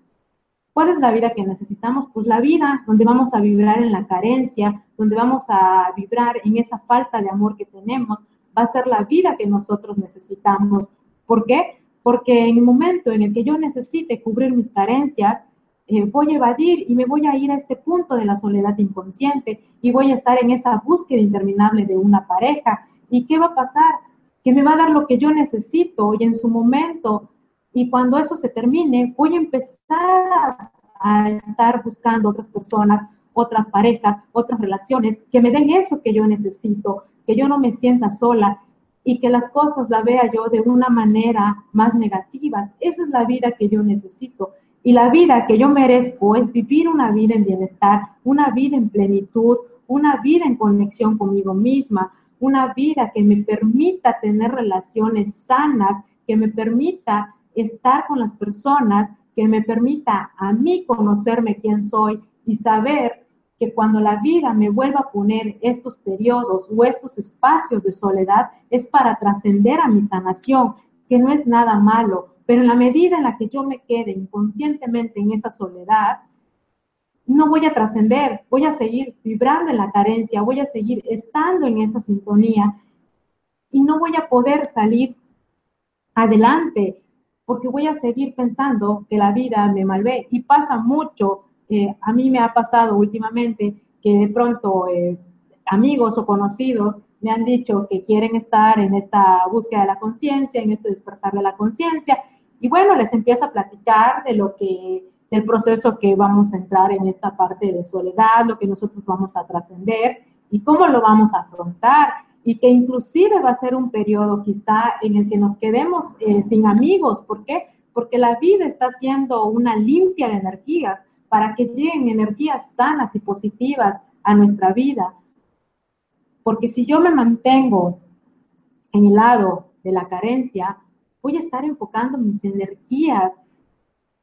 ¿Cuál es la vida que necesitamos? Pues la vida donde vamos a vibrar en la carencia, donde vamos a vibrar en esa falta de amor que tenemos, va a ser la vida que nosotros necesitamos. ¿Por qué? Porque en el momento en el que yo necesite cubrir mis carencias, eh, voy a evadir y me voy a ir a este punto de la soledad inconsciente y voy a estar en esa búsqueda interminable de una pareja. ¿Y qué va a pasar? Que me va a dar lo que yo necesito y en su momento, y cuando eso se termine, voy a empezar a estar buscando otras personas, otras parejas, otras relaciones que me den eso que yo necesito que yo no me sienta sola y que las cosas la vea yo de una manera más negativa. Esa es la vida que yo necesito. Y la vida que yo merezco es vivir una vida en bienestar, una vida en plenitud, una vida en conexión conmigo misma, una vida que me permita tener relaciones sanas, que me permita estar con las personas, que me permita a mí conocerme quién soy y saber que cuando la vida me vuelva a poner estos periodos o estos espacios de soledad es para trascender a mi sanación, que no es nada malo, pero en la medida en la que yo me quede inconscientemente en esa soledad, no voy a trascender, voy a seguir vibrando en la carencia, voy a seguir estando en esa sintonía y no voy a poder salir adelante porque voy a seguir pensando que la vida me malvé. Y pasa mucho a mí me ha pasado últimamente que de pronto eh, amigos o conocidos me han dicho que quieren estar en esta búsqueda de la conciencia, en este despertar de la conciencia, y bueno, les empiezo a platicar de lo que, del proceso que vamos a entrar en esta parte de soledad, lo que nosotros vamos a trascender y cómo lo vamos a afrontar, y que inclusive va a ser un periodo quizá en el que nos quedemos eh, sin amigos. ¿Por qué? Porque la vida está siendo una limpia de energías para que lleguen energías sanas y positivas a nuestra vida. Porque si yo me mantengo en el lado de la carencia, voy a estar enfocando mis energías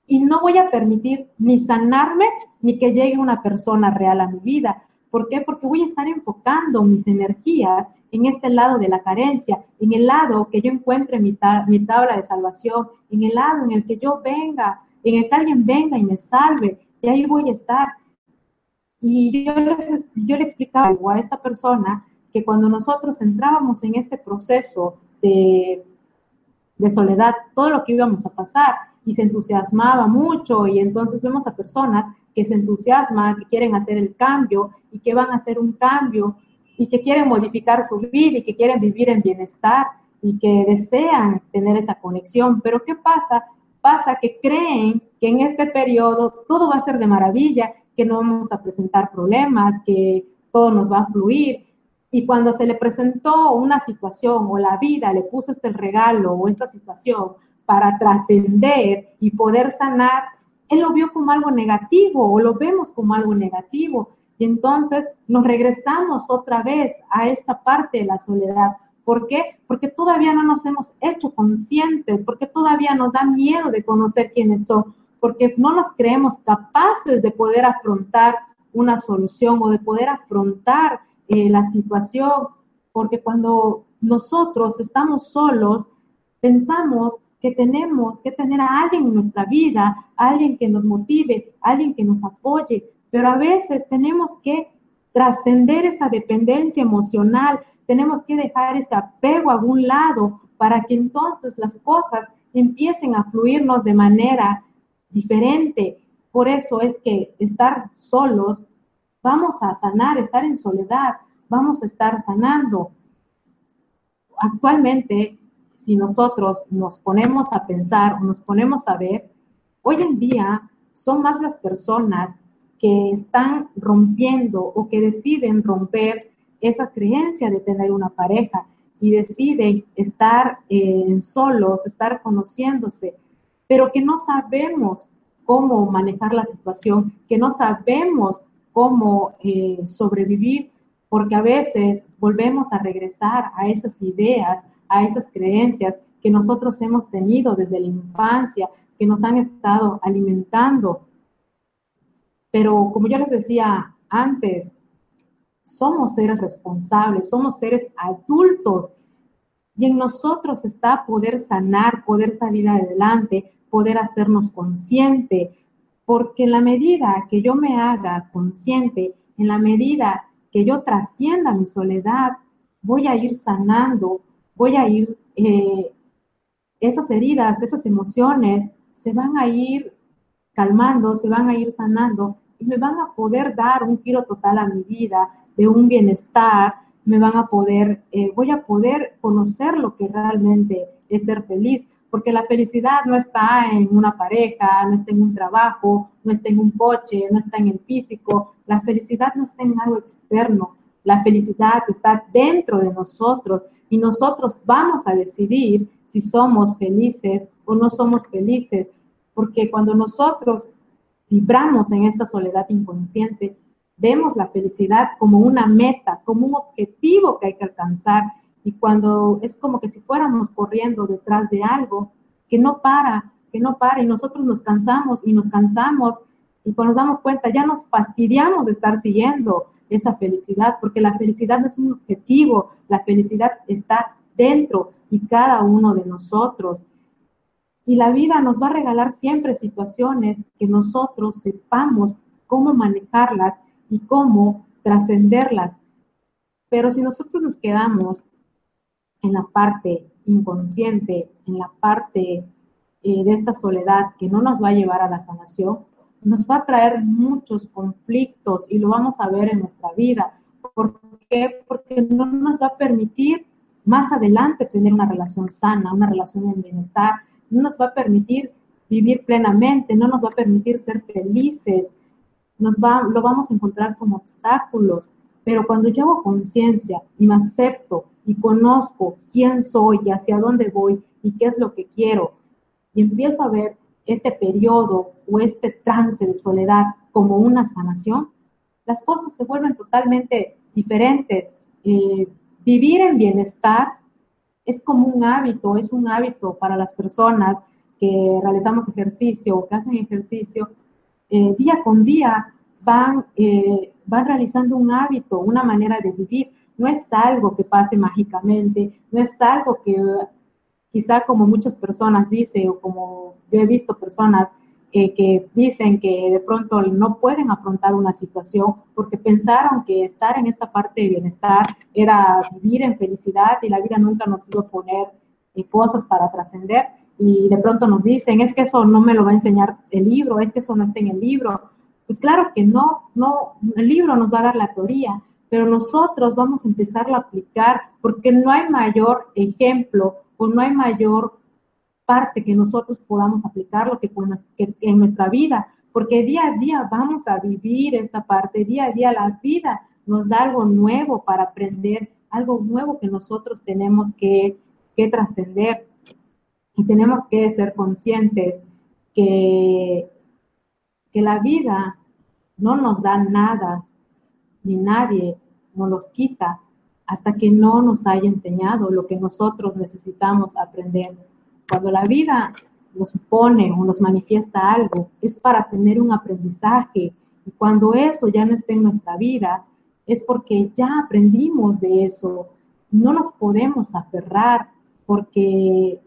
y no voy a permitir ni sanarme ni que llegue una persona real a mi vida. ¿Por qué? Porque voy a estar enfocando mis energías en este lado de la carencia, en el lado que yo encuentre mi, mi tabla de salvación, en el lado en el que yo venga, en el que alguien venga y me salve, y ahí voy a estar. Y yo, yo le explicaba a esta persona que cuando nosotros entrábamos en este proceso de, de soledad, todo lo que íbamos a pasar, y se entusiasmaba mucho, y entonces vemos a personas que se entusiasman, que quieren hacer el cambio y que van a hacer un cambio y que quieren modificar su vida y que quieren vivir en bienestar y que desean tener esa conexión. Pero ¿qué pasa? Pasa que creen que en este periodo todo va a ser de maravilla, que no vamos a presentar problemas, que todo nos va a fluir. Y cuando se le presentó una situación o la vida le puso este regalo o esta situación para trascender y poder sanar, él lo vio como algo negativo o lo vemos como algo negativo. Y entonces nos regresamos otra vez a esa parte de la soledad. ¿Por qué? Porque todavía no nos hemos hecho conscientes, porque todavía nos da miedo de conocer quiénes son, porque no nos creemos capaces de poder afrontar una solución o de poder afrontar eh, la situación, porque cuando nosotros estamos solos, pensamos que tenemos que tener a alguien en nuestra vida, alguien que nos motive, alguien que nos apoye, pero a veces tenemos que trascender esa dependencia emocional, tenemos que dejar ese apego a algún lado para que entonces las cosas empiecen a fluirnos de manera diferente. Por eso es que estar solos, vamos a sanar, estar en soledad, vamos a estar sanando. Actualmente, si nosotros nos ponemos a pensar o nos ponemos a ver, hoy en día son más las personas que están rompiendo o que deciden romper esa creencia de tener una pareja y deciden estar eh, solos, estar conociéndose, pero que no sabemos cómo manejar la situación, que no sabemos cómo eh, sobrevivir, porque a veces volvemos a regresar a esas ideas, a esas creencias que nosotros hemos tenido desde la infancia, que nos han estado alimentando. Pero como yo les decía antes, somos seres responsables, somos seres adultos. Y en nosotros está poder sanar, poder salir adelante, poder hacernos consciente, porque en la medida que yo me haga consciente, en la medida que yo trascienda mi soledad, voy a ir sanando, voy a ir, eh, esas heridas, esas emociones se van a ir calmando, se van a ir sanando me van a poder dar un giro total a mi vida, de un bienestar, me van a poder, eh, voy a poder conocer lo que realmente es ser feliz, porque la felicidad no está en una pareja, no está en un trabajo, no está en un coche, no está en el físico, la felicidad no está en algo externo, la felicidad está dentro de nosotros y nosotros vamos a decidir si somos felices o no somos felices, porque cuando nosotros vibramos en esta soledad inconsciente, vemos la felicidad como una meta, como un objetivo que hay que alcanzar y cuando es como que si fuéramos corriendo detrás de algo que no para, que no para y nosotros nos cansamos y nos cansamos y cuando nos damos cuenta ya nos fastidiamos de estar siguiendo esa felicidad porque la felicidad no es un objetivo, la felicidad está dentro y cada uno de nosotros y la vida nos va a regalar siempre situaciones que nosotros sepamos cómo manejarlas y cómo trascenderlas. Pero si nosotros nos quedamos en la parte inconsciente, en la parte eh, de esta soledad que no nos va a llevar a la sanación, nos va a traer muchos conflictos y lo vamos a ver en nuestra vida. ¿Por qué? Porque no nos va a permitir más adelante tener una relación sana, una relación en bienestar, no nos va a permitir vivir plenamente, no nos va a permitir ser felices, nos va, lo vamos a encontrar como obstáculos. Pero cuando yo hago conciencia y me acepto y conozco quién soy y hacia dónde voy y qué es lo que quiero, y empiezo a ver este periodo o este trance de soledad como una sanación, las cosas se vuelven totalmente diferentes. Eh, vivir en bienestar es como un hábito, es un hábito para las personas que realizamos ejercicio o que hacen ejercicio, eh, día con día van, eh, van realizando un hábito, una manera de vivir. no es algo que pase mágicamente, no es algo que quizá como muchas personas dicen o como yo he visto personas eh, que dicen que de pronto no pueden afrontar una situación porque pensaron que estar en esta parte de bienestar era vivir en felicidad y la vida nunca nos iba a poner eh, cosas para trascender y de pronto nos dicen, es que eso no me lo va a enseñar el libro, es que eso no está en el libro. Pues claro que no, no, el libro nos va a dar la teoría, pero nosotros vamos a empezar a aplicar porque no hay mayor ejemplo o no hay mayor parte que nosotros podamos aplicarlo que, que en nuestra vida, porque día a día vamos a vivir esta parte, día a día la vida nos da algo nuevo para aprender, algo nuevo que nosotros tenemos que, que trascender. Y tenemos que ser conscientes que, que la vida no nos da nada, ni nadie nos los quita hasta que no nos haya enseñado lo que nosotros necesitamos aprender cuando la vida nos pone o nos manifiesta algo, es para tener un aprendizaje. Y cuando eso ya no esté en nuestra vida, es porque ya aprendimos de eso. No nos podemos aferrar porque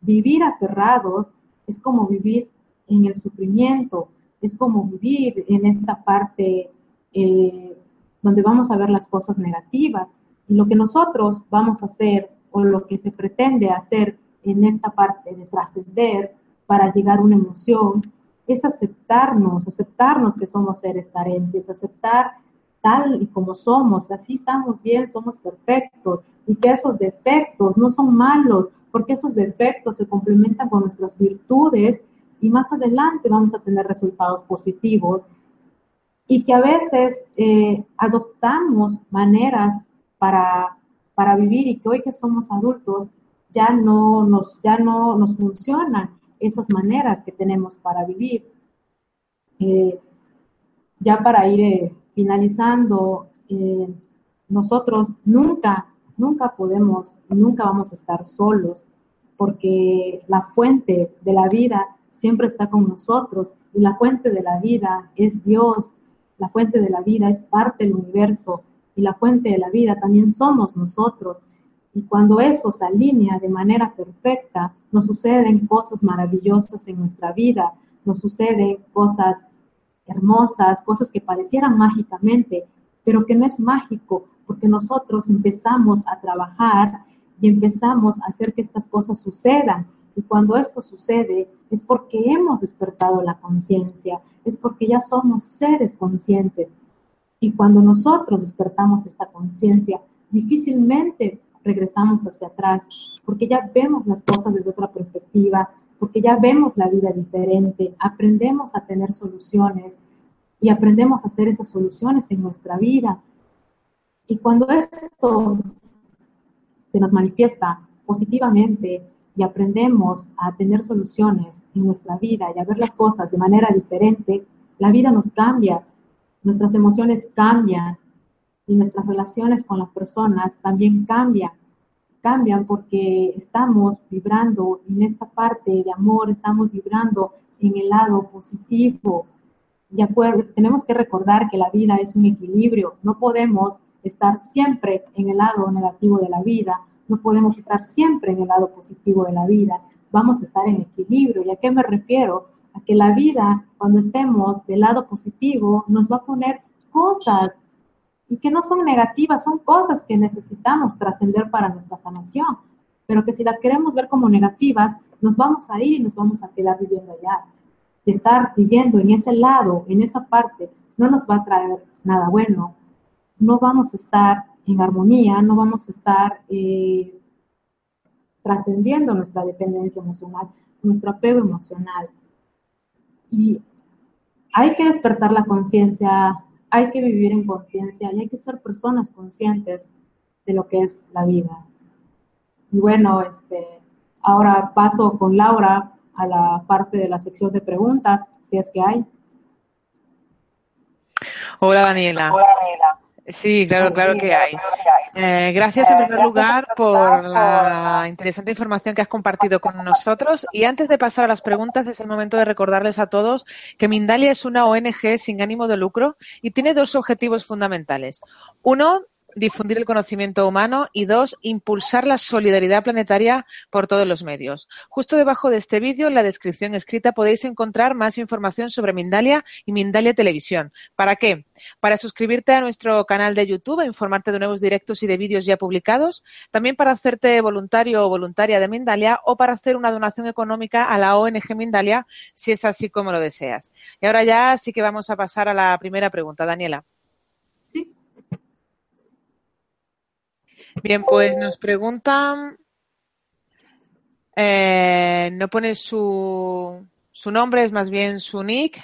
vivir aferrados es como vivir en el sufrimiento, es como vivir en esta parte eh, donde vamos a ver las cosas negativas. Y lo que nosotros vamos a hacer o lo que se pretende hacer en esta parte de trascender para llegar a una emoción, es aceptarnos, aceptarnos que somos seres carentes, aceptar tal y como somos, así estamos bien, somos perfectos y que esos defectos no son malos, porque esos defectos se complementan con nuestras virtudes y más adelante vamos a tener resultados positivos y que a veces eh, adoptamos maneras para, para vivir y que hoy que somos adultos ya no nos, ya no nos funcionan esas maneras que tenemos para vivir. Eh, ya para ir eh, finalizando, eh, nosotros nunca, nunca podemos, nunca vamos a estar solos, porque la fuente de la vida siempre está con nosotros y la fuente de la vida es Dios, la fuente de la vida es parte del universo y la fuente de la vida también somos nosotros. Y cuando eso se alinea de manera perfecta, nos suceden cosas maravillosas en nuestra vida, nos suceden cosas hermosas, cosas que parecieran mágicamente, pero que no es mágico, porque nosotros empezamos a trabajar y empezamos a hacer que estas cosas sucedan. Y cuando esto sucede es porque hemos despertado la conciencia, es porque ya somos seres conscientes. Y cuando nosotros despertamos esta conciencia, difícilmente regresamos hacia atrás, porque ya vemos las cosas desde otra perspectiva, porque ya vemos la vida diferente, aprendemos a tener soluciones y aprendemos a hacer esas soluciones en nuestra vida. Y cuando esto se nos manifiesta positivamente y aprendemos a tener soluciones en nuestra vida y a ver las cosas de manera diferente, la vida nos cambia, nuestras emociones cambian, y nuestras relaciones con las personas también cambian. Cambian porque estamos vibrando en esta parte de amor, estamos vibrando en el lado positivo. De acuerdo, tenemos que recordar que la vida es un equilibrio. No podemos estar siempre en el lado negativo de la vida. No podemos estar siempre en el lado positivo de la vida. Vamos a estar en equilibrio. ¿Y a qué me refiero? A que la vida, cuando estemos del lado positivo, nos va a poner cosas y que no son negativas, son cosas que necesitamos trascender para nuestra sanación, pero que si las queremos ver como negativas, nos vamos a ir y nos vamos a quedar viviendo allá. Y estar viviendo en ese lado, en esa parte, no nos va a traer nada bueno. No vamos a estar en armonía, no vamos a estar eh, trascendiendo nuestra dependencia emocional, nuestro apego emocional. Y hay que despertar la conciencia hay que vivir en conciencia y hay que ser personas conscientes de lo que es la vida. Y bueno, este, ahora paso con Laura a la parte de la sección de preguntas, si es que hay. Hola Daniela. Hola Daniela. Sí, claro, claro que hay. Eh, gracias en primer lugar por la interesante información que has compartido con nosotros. Y antes de pasar a las preguntas, es el momento de recordarles a todos que Mindalia es una ONG sin ánimo de lucro y tiene dos objetivos fundamentales. Uno, difundir el conocimiento humano y dos, impulsar la solidaridad planetaria por todos los medios. Justo debajo de este vídeo, en la descripción escrita, podéis encontrar más información sobre Mindalia y Mindalia Televisión. ¿Para qué? Para suscribirte a nuestro canal de YouTube e informarte de nuevos directos y de vídeos ya publicados, también para hacerte voluntario o voluntaria de Mindalia o para hacer una donación económica a la ONG Mindalia, si es así como lo deseas. Y ahora ya sí que vamos a pasar a la primera pregunta, Daniela. Bien, pues nos preguntan, eh, no pone su, su nombre, es más bien su nick.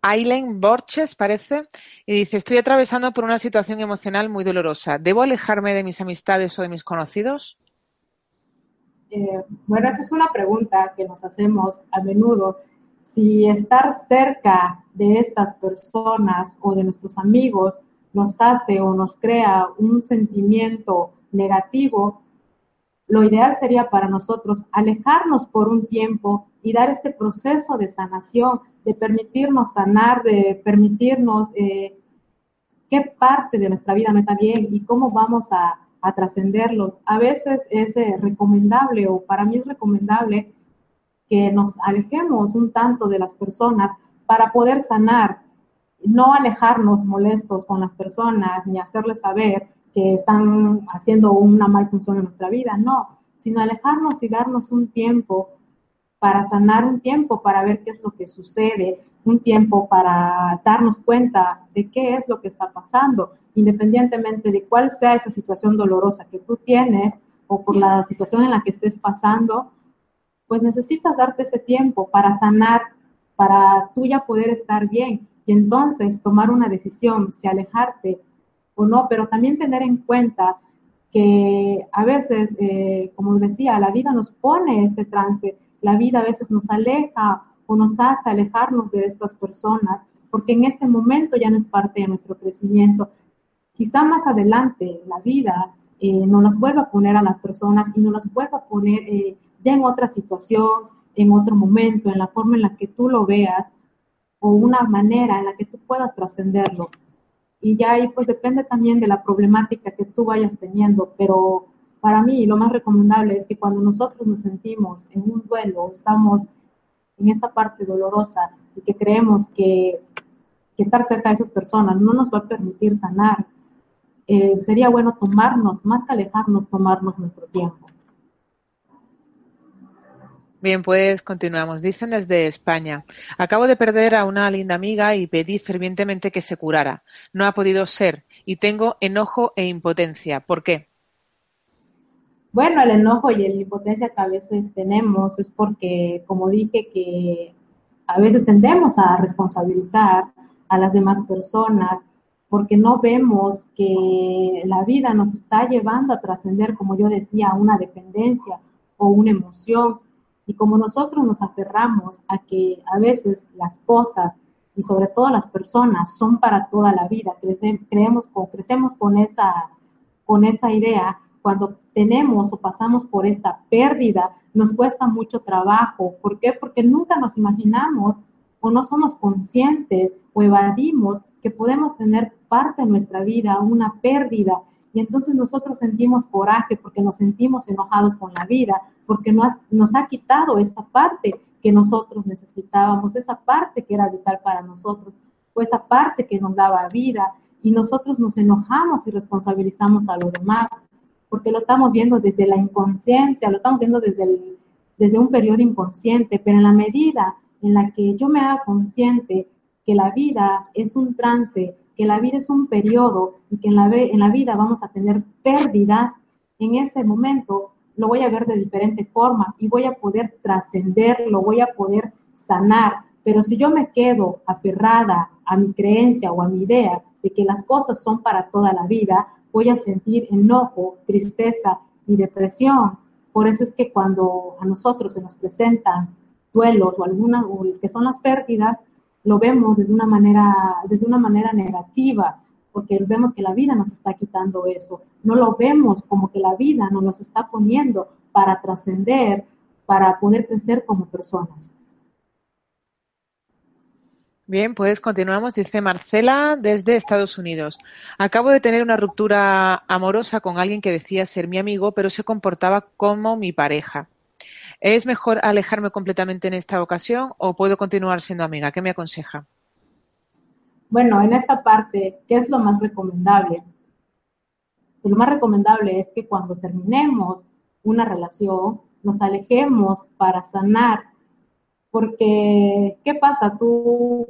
Aileen Borches, parece, y dice, estoy atravesando por una situación emocional muy dolorosa. ¿Debo alejarme de mis amistades o de mis conocidos? Eh, bueno, esa es una pregunta que nos hacemos a menudo. Si estar cerca de estas personas o de nuestros amigos nos hace o nos crea un sentimiento negativo, lo ideal sería para nosotros alejarnos por un tiempo y dar este proceso de sanación, de permitirnos sanar, de permitirnos eh, qué parte de nuestra vida no está bien y cómo vamos a, trascenderlos. A veces es eh, recomendable o para mí es recomendable que nos alejemos un tanto de las personas para poder sanar, no alejarnos molestos con las personas ni hacerles saber que están haciendo una mal función en nuestra vida, no, sino alejarnos y darnos un tiempo para sanar, un tiempo para ver qué es lo que sucede, un tiempo para darnos cuenta de qué es lo que está pasando, independientemente de cuál sea esa situación dolorosa que tú tienes o por la situación en la que estés pasando, pues necesitas darte ese tiempo para sanar, para tú ya poder estar bien y entonces tomar una decisión, si alejarte o no, pero también tener en cuenta que a veces, eh, como decía, la vida nos pone este trance, la vida a veces nos aleja o nos hace alejarnos de estas personas, porque en este momento ya no es parte de nuestro crecimiento. Quizá más adelante la vida eh, nos las vuelva a poner a las personas y nos las vuelva a poner eh, ya en otra situación, en otro momento, en la forma en la que tú lo veas, o una manera en la que tú puedas trascenderlo. Y ya ahí pues depende también de la problemática que tú vayas teniendo, pero para mí lo más recomendable es que cuando nosotros nos sentimos en un duelo, estamos en esta parte dolorosa y que creemos que, estar cerca de esas personas no nos va a permitir sanar, eh, sería bueno tomarnos, más que alejarnos, tomarnos nuestro tiempo. Bien, pues continuamos. Dicen desde España. Acabo de perder a una linda amiga y pedí fervientemente que se curara. No ha podido ser y tengo enojo e impotencia. ¿Por qué? Bueno, el enojo y la impotencia que a veces tenemos es porque, como dije, que a veces tendemos a responsabilizar a las demás personas porque no vemos que la vida nos está llevando a trascender, como yo decía, una dependencia o una emoción y como nosotros nos aferramos a que a veces las cosas y sobre todo las personas son para toda la vida, creemos con, crecemos con esa, con esa idea, cuando tenemos o pasamos por esta pérdida, nos cuesta mucho trabajo. ¿Por qué? Porque nunca nos imaginamos o no somos conscientes o evadimos que podemos tener parte de nuestra vida una pérdida y entonces nosotros sentimos coraje porque nos sentimos enojados con la vida, porque nos, nos ha quitado esa parte que nosotros necesitábamos, esa parte que era vital para nosotros, o esa parte que nos daba vida, y nosotros nos enojamos y responsabilizamos a los demás, porque lo estamos viendo desde la inconsciencia, lo estamos viendo desde, desde un periodo inconsciente, pero en la medida en la que yo me haga consciente que la vida es un trance, que la vida es un periodo y que en la, en la vida vamos a tener pérdidas, en ese momento lo voy a ver de diferente forma y voy a poder trascender, lo voy a poder sanar. Pero si yo me quedo aferrada a mi creencia o a mi idea de que las cosas son para toda la vida, voy a sentir enojo, tristeza y depresión. Por eso es que cuando a nosotros se nos presentan duelos o algunas que son las pérdidas, lo vemos desde una manera, desde una manera negativa, porque vemos que la vida nos está quitando eso. No lo vemos como que la vida nos los está poniendo para trascender, para poder crecer como personas. Bien, pues continuamos. Dice Marcela desde Estados Unidos. Acabo de tener una ruptura amorosa con alguien que decía ser mi amigo, pero se comportaba como mi pareja. ¿Es mejor alejarme completamente en esta ocasión o puedo continuar siendo amiga? ¿Qué me aconseja? Bueno, en esta parte, ¿qué es lo más recomendable? Lo más recomendable es que cuando terminemos una relación, nos alejemos para sanar. Porque, ¿qué pasa? Tú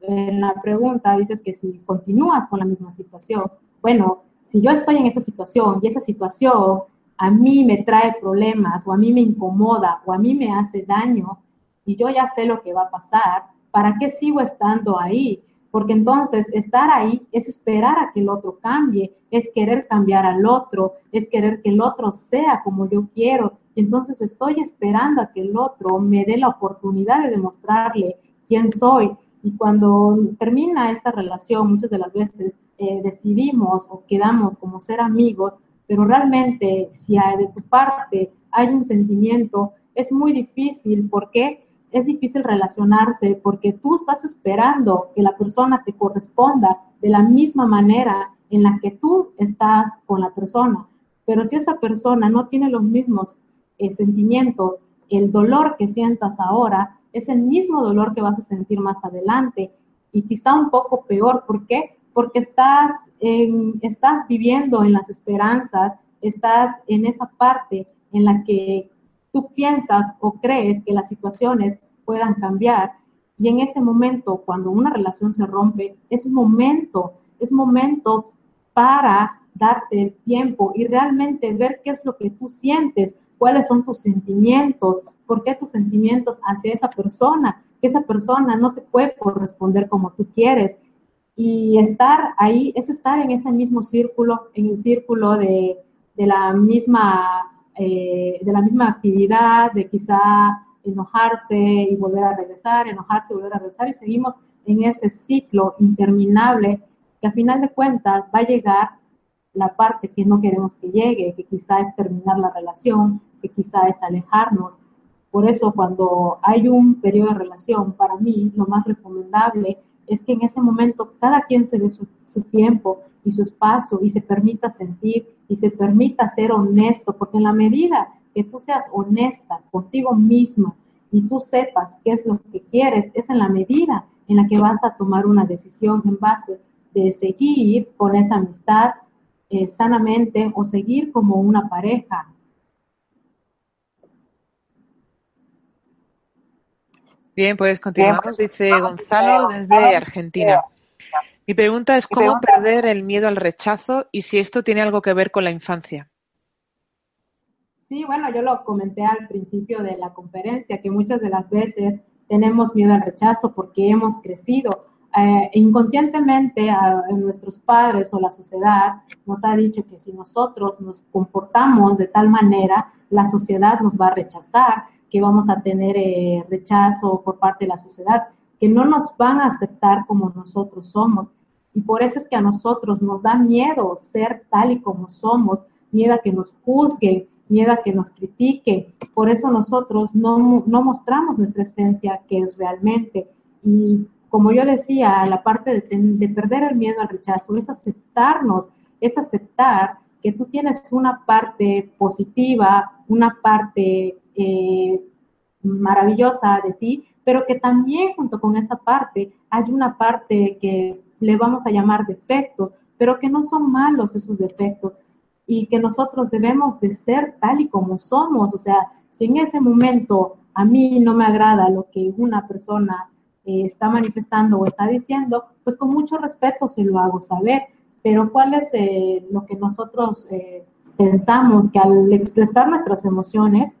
en la pregunta dices que si continúas con la misma situación, bueno, si yo estoy en esa situación y esa situación a mí me trae problemas o a mí me incomoda o a mí me hace daño y yo ya sé lo que va a pasar, ¿para qué sigo estando ahí? Porque entonces estar ahí es esperar a que el otro cambie, es querer cambiar al otro, es querer que el otro sea como yo quiero. Entonces estoy esperando a que el otro me dé la oportunidad de demostrarle quién soy. Y cuando termina esta relación, muchas de las veces eh, decidimos o quedamos como ser amigos, pero realmente si de tu parte hay un sentimiento, es muy difícil. ¿Por qué? Es difícil relacionarse porque tú estás esperando que la persona te corresponda de la misma manera en la que tú estás con la persona. Pero si esa persona no tiene los mismos eh, sentimientos, el dolor que sientas ahora es el mismo dolor que vas a sentir más adelante y quizá un poco peor. ¿Por qué? Porque estás, estás viviendo en las esperanzas, estás en esa parte en la que tú piensas o crees que las situaciones puedan cambiar. Y en este momento, cuando una relación se rompe, es momento, es momento para darse el tiempo y realmente ver qué es lo que tú sientes, cuáles son tus sentimientos, por qué tus sentimientos hacia esa persona, esa persona no te puede corresponder como tú quieres. Y estar ahí es estar en ese mismo círculo, en el círculo de, la misma eh, de la misma actividad, de quizá enojarse y volver a regresar, enojarse y volver a regresar, y seguimos en ese ciclo interminable que a final de cuentas va a llegar la parte que no queremos que llegue, que quizá es terminar la relación, que quizá es alejarnos. Por eso cuando hay un periodo de relación, para mí lo más recomendable es que en ese momento cada quien se dé su, tiempo y su espacio y se permita sentir y se permita ser honesto, porque en la medida que tú seas honesta contigo misma y tú sepas qué es lo que quieres, es en la medida en la que vas a tomar una decisión en base de seguir con esa amistad eh, sanamente o seguir como una pareja Bien, pues continuamos, dice Gonzalo desde Argentina. Mi pregunta es cómo perder el miedo al rechazo y si esto tiene algo que ver con la infancia. Sí, bueno, yo lo comenté al principio de la conferencia, que muchas de las veces tenemos miedo al rechazo porque hemos crecido. Eh, inconscientemente a, nuestros padres o la sociedad nos ha dicho que si nosotros nos comportamos de tal manera, la sociedad nos va a rechazar que vamos a tener eh, rechazo por parte de la sociedad, que no nos van a aceptar como nosotros somos. Y por eso es que a nosotros nos da miedo ser tal y como somos, miedo a que nos juzguen, miedo a que nos critiquen. Por eso nosotros no, no mostramos nuestra esencia que es realmente. Y como yo decía, la parte de, de perder el miedo al rechazo es aceptarnos, es aceptar que tú tienes una parte positiva, una parte eh, maravillosa de ti, pero que también junto con esa parte hay una parte que le vamos a llamar defectos, pero que no son malos esos defectos y que nosotros debemos de ser tal y como somos. O sea, si en ese momento a mí no me agrada lo que una persona eh, está manifestando o está diciendo, pues con mucho respeto se lo hago saber. Pero ¿cuál es eh, lo que nosotros pensamos? Que al expresar nuestras emociones,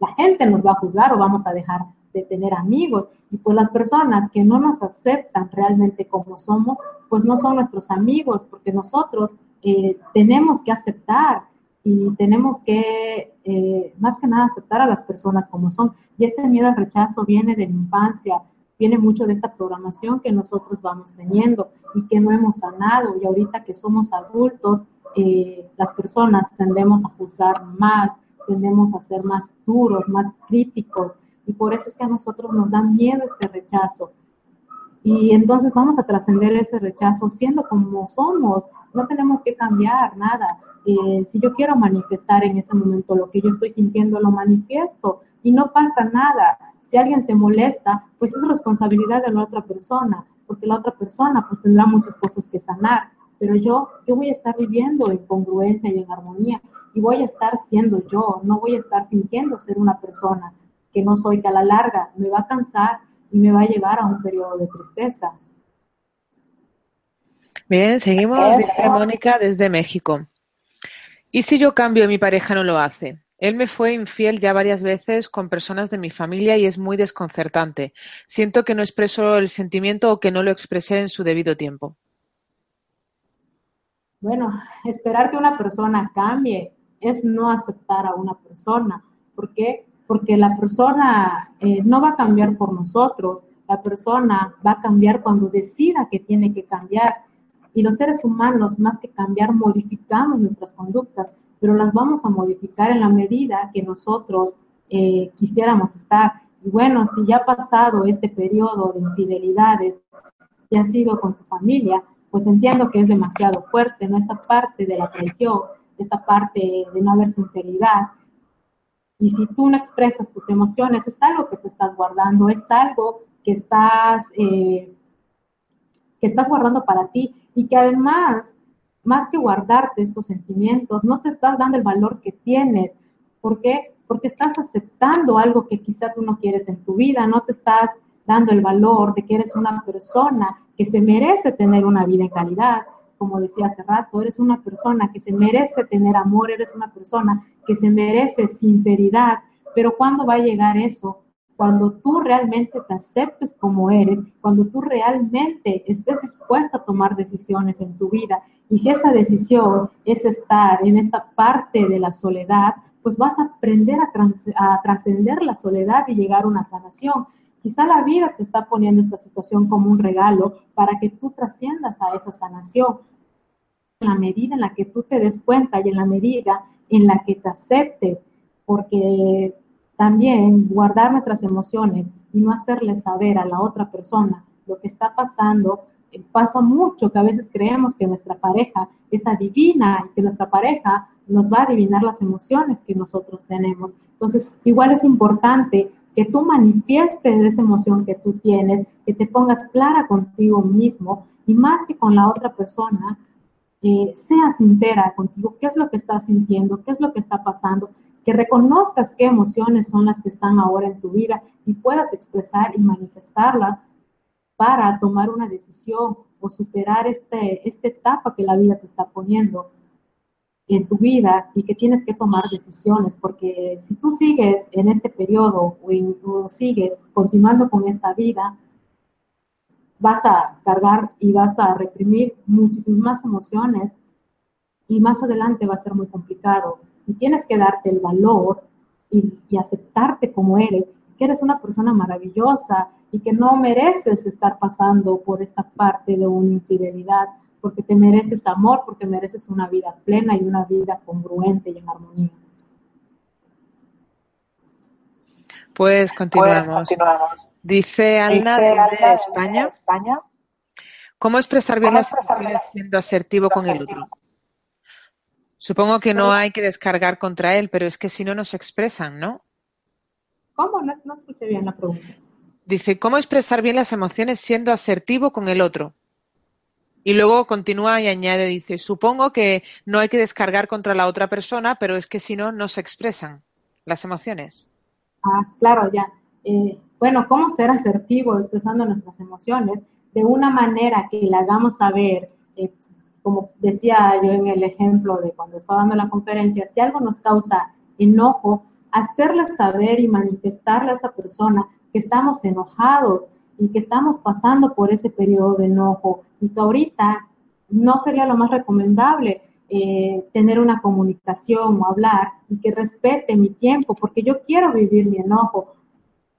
la gente nos va a juzgar o vamos a dejar de tener amigos. Y pues las personas que no nos aceptan realmente como somos, pues no son nuestros amigos, porque nosotros eh, tenemos que aceptar y tenemos que, eh, más que nada, aceptar a las personas como son. Y este miedo al rechazo viene de la infancia, viene mucho de esta programación que nosotros vamos teniendo y que no hemos sanado. Y ahorita que somos adultos, eh, las personas tendemos a juzgar más, tendemos a ser más duros, más críticos, y por eso es que a nosotros nos da miedo este rechazo. Y entonces vamos a trascender ese rechazo siendo como somos. No tenemos que cambiar nada. Eh, si yo quiero manifestar en ese momento lo que yo estoy sintiendo, lo manifiesto y no pasa nada. Si alguien se molesta, pues es responsabilidad de la otra persona, porque la otra persona pues tendrá muchas cosas que sanar, pero yo, yo voy a estar viviendo en congruencia y en armonía y voy a estar siendo yo, no voy a estar fingiendo ser una persona que no soy, que a la larga me va a cansar y me va a llevar a un periodo de tristeza. Bien, seguimos, dice Mónica desde México. ¿Y si yo cambio y mi pareja no lo hace? Él me fue infiel ya varias veces con personas de mi familia y es muy desconcertante. Siento que no expreso el sentimiento o que no lo expresé en su debido tiempo. Bueno, esperar que una persona cambie es no aceptar a una persona. ¿Por qué? Porque la persona eh, no va a cambiar por nosotros, la persona va a cambiar cuando decida que tiene que cambiar. Y los seres humanos, más que cambiar, modificamos nuestras conductas pero las vamos a modificar en la medida que nosotros eh, quisiéramos estar. Y bueno, si ya ha pasado este periodo de infidelidades y has sido con tu familia, pues entiendo que es demasiado fuerte, ¿no? Esta parte de la traición, esta parte de no haber sinceridad. Y si tú no expresas tus emociones, es algo que te estás guardando, es algo que estás, eh, que estás guardando para ti y que además más que guardarte estos sentimientos, no te estás dando el valor que tienes. ¿Por qué? Porque estás aceptando algo que quizá tú no quieres en tu vida, no te estás dando el valor de que eres una persona que se merece tener una vida en calidad. Como decía hace rato, eres una persona que se merece tener amor, eres una persona que se merece sinceridad, pero ¿cuándo va a llegar eso? Cuando tú realmente te aceptes como eres, cuando tú realmente estés dispuesta a tomar decisiones en tu vida y si esa decisión es estar en esta parte de la soledad, pues vas a aprender a, trascender la soledad y llegar a una sanación. Quizá la vida te está poniendo esta situación como un regalo para que tú trasciendas a esa sanación. En la medida en la que tú te des cuenta y en la medida en la que te aceptes, porque también guardar nuestras emociones y no hacerle saber a la otra persona lo que está pasando, pasa mucho que a veces creemos que nuestra pareja es adivina y que nuestra pareja nos va a adivinar las emociones que nosotros tenemos. Entonces, igual es importante que tú manifiestes esa emoción que tú tienes, que te pongas clara contigo mismo y más que con la otra persona, eh, sea sincera contigo, qué es lo que estás sintiendo, qué es lo que está pasando, que reconozcas qué emociones son las que están ahora en tu vida y puedas expresar y manifestarlas para tomar una decisión o superar este, esta etapa que la vida te está poniendo en tu vida y que tienes que tomar decisiones, porque si tú sigues en este periodo o, sigues continuando con esta vida, vas a cargar y vas a reprimir muchísimas emociones y más adelante va a ser muy complicado. Y tienes que darte el valor y aceptarte como eres, que eres una persona maravillosa, y que no mereces estar pasando por esta parte de una infidelidad, porque te mereces amor, porque mereces una vida plena y una vida congruente y en armonía. Pues continuamos. Dice Alna desde España, España, ¿cómo expresar bien las emociones siendo asertivo con el otro? Supongo que no hay que descargar contra él, pero es que si no, nos expresan, ¿no? ¿Cómo? No, no escuché bien la pregunta. Dice, ¿cómo expresar bien las emociones siendo asertivo con el otro? Y luego continúa y añade, dice, supongo que no hay que descargar contra la otra persona, pero es que si no, no se expresan las emociones. Ah, claro, ya. Eh, bueno, ¿cómo ser asertivo expresando nuestras emociones de una manera que le hagamos saber, eh, como decía yo en el ejemplo de cuando estaba dando la conferencia, si algo nos causa enojo, hacerle saber y manifestarle a esa persona que estamos enojados y que estamos pasando por ese periodo de enojo y que ahorita no sería lo más recomendable eh, tener una comunicación o hablar y que respete mi tiempo porque yo quiero vivir mi enojo.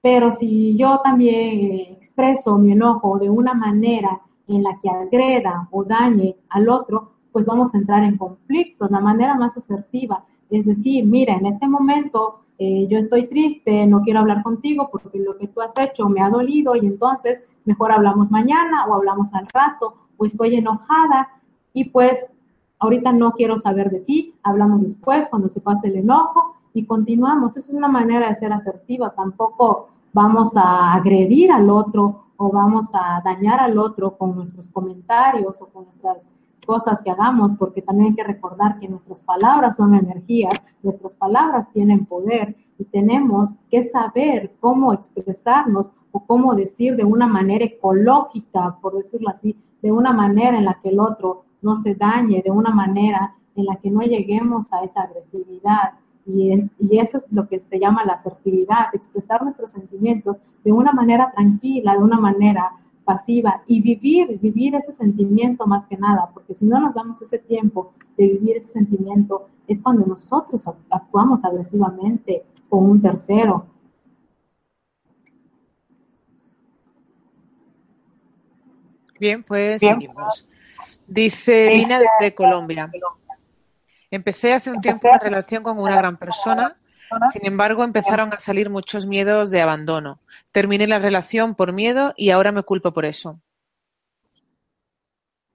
Pero si yo también eh, expreso mi enojo de una manera en la que agreda o dañe al otro, pues vamos a entrar en conflictos. La manera más asertiva es decir, mira, en este momento eh, yo estoy triste, no quiero hablar contigo porque lo que tú has hecho me ha dolido y entonces mejor hablamos mañana o hablamos al rato o estoy enojada y pues ahorita no quiero saber de ti, hablamos después cuando se pase el enojo y continuamos. Esa es una manera de ser asertiva, tampoco vamos a agredir al otro o vamos a dañar al otro con nuestros comentarios o con nuestras cosas que hagamos, porque también hay que recordar que nuestras palabras son energía, nuestras palabras tienen poder y tenemos que saber cómo expresarnos o cómo decir de una manera ecológica, por decirlo así, de una manera en la que el otro no se dañe, de una manera en la que no lleguemos a esa agresividad. Y, y eso es lo que se llama la asertividad, expresar nuestros sentimientos de una manera tranquila, de una manera pasiva y vivir, vivir ese sentimiento más que nada, porque si no nos damos ese tiempo de vivir ese sentimiento, es cuando nosotros actuamos agresivamente con un tercero. Bien, pues seguimos. Dice Lina desde Colombia. Empecé hace un tiempo una relación con una gran persona sin embargo, empezaron a salir muchos miedos de abandono. Terminé la relación por miedo y ahora me culpo por eso.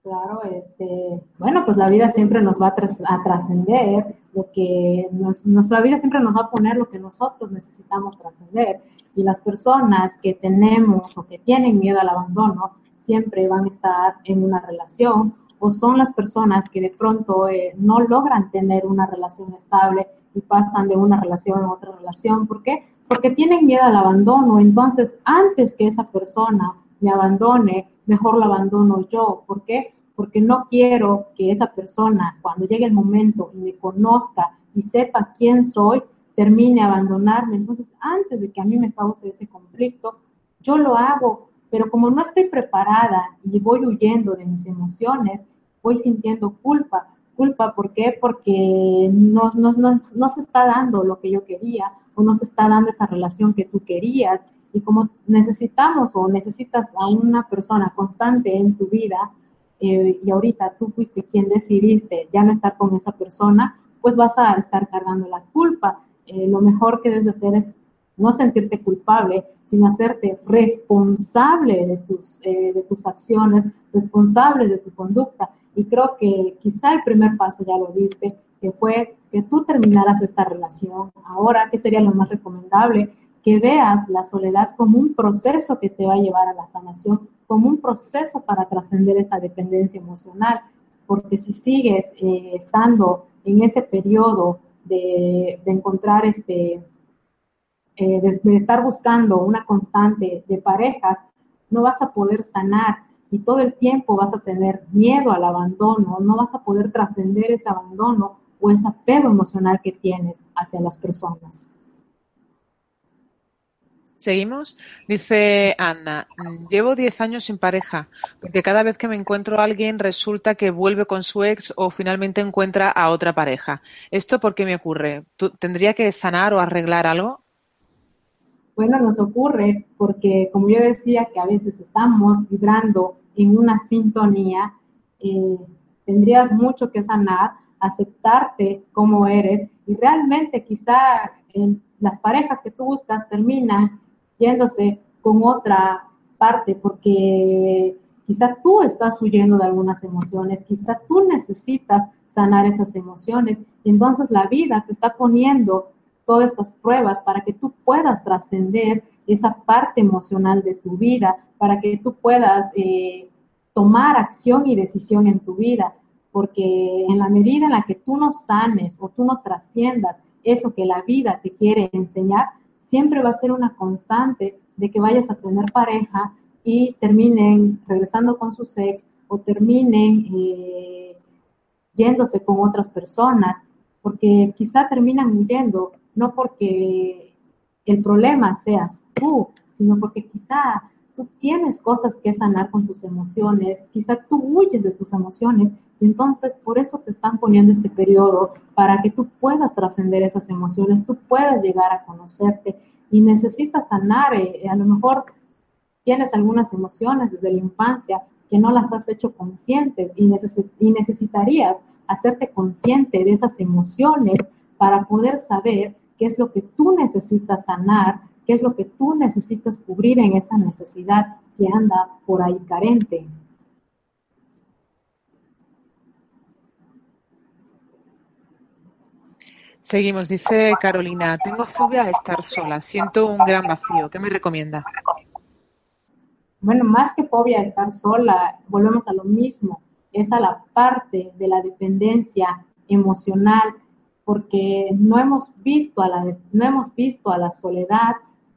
Claro, este, bueno, pues la vida siempre nos va a, trascender, lo que nuestra vida siempre nos va a poner lo que nosotros necesitamos trascender. Y las personas que tenemos o que tienen miedo al abandono siempre van a estar en una relación o son las personas que de pronto eh, no logran tener una relación estable y pasan de una relación a otra relación. ¿Por qué? Porque tienen miedo al abandono. Entonces, antes que esa persona me abandone, mejor la abandono yo. ¿Por qué? Porque no quiero que esa persona, cuando llegue el momento y me conozca y sepa quién soy, termine abandonarme. Entonces, antes de que a mí me cause ese conflicto, yo lo hago, pero como no estoy preparada y voy huyendo de mis emociones, voy sintiendo culpa culpa. ¿Por qué? Porque no, no, se está dando lo que yo quería o no se está dando esa relación que tú querías. Y como necesitamos o necesitas a una persona constante en tu vida eh, y ahorita tú fuiste quien decidiste ya no estar con esa persona, pues vas a estar cargando la culpa. Eh, lo mejor que debes hacer es no sentirte culpable, sino hacerte responsable de tus, eh, de tus acciones, responsable de tu conducta y creo que quizá el primer paso ya lo viste, que fue que tú terminaras esta relación. Ahora, ¿qué sería lo más recomendable? Que veas la soledad como un proceso que te va a llevar a la sanación, como un proceso para trascender esa dependencia emocional. Porque si sigues eh, estando en ese periodo de, encontrar este, eh, de estar buscando una constante de parejas, no vas a poder sanar y todo el tiempo vas a tener miedo al abandono, no vas a poder trascender ese abandono o ese apego emocional que tienes hacia las personas. Seguimos. Dice Ana, llevo 10 años sin pareja, porque cada vez que me encuentro a alguien resulta que vuelve con su ex o finalmente encuentra a otra pareja. ¿Esto por qué me ocurre? ¿Tendría que sanar o arreglar algo? Bueno, nos ocurre porque, como yo decía, que a veces estamos vibrando en una sintonía, eh, tendrías mucho que sanar, aceptarte como eres y realmente quizá las parejas que tú buscas terminan yéndose con otra parte porque quizá tú estás huyendo de algunas emociones, quizá tú necesitas sanar esas emociones y entonces la vida te está poniendo todas estas pruebas para que tú puedas trascender esa parte emocional de tu vida, para que tú puedas eh, tomar acción y decisión en tu vida, porque en la medida en la que tú no sanes o tú no trasciendas eso que la vida te quiere enseñar, siempre va a ser una constante de que vayas a tener pareja y terminen regresando con su sex o terminen eh, yéndose con otras personas, porque quizá terminan huyendo, no porque el problema seas tú, sino porque quizá tú tienes cosas que sanar con tus emociones, quizá tú huyes de tus emociones, y entonces por eso te están poniendo este periodo, para que tú puedas trascender esas emociones, tú puedas llegar a conocerte y necesitas sanar, eh, a lo mejor tienes algunas emociones desde la infancia que no las has hecho conscientes y, y necesitarías hacerte consciente de esas emociones para poder saber qué es lo que tú necesitas sanar qué es lo que tú necesitas cubrir en esa necesidad que anda por ahí carente. Seguimos, dice Carolina, tengo fobia de estar sola, siento un gran vacío, ¿qué me recomienda? Bueno, más que fobia de estar sola, volvemos a lo mismo, es a la parte de la dependencia emocional, porque no hemos visto a la, no hemos visto a la soledad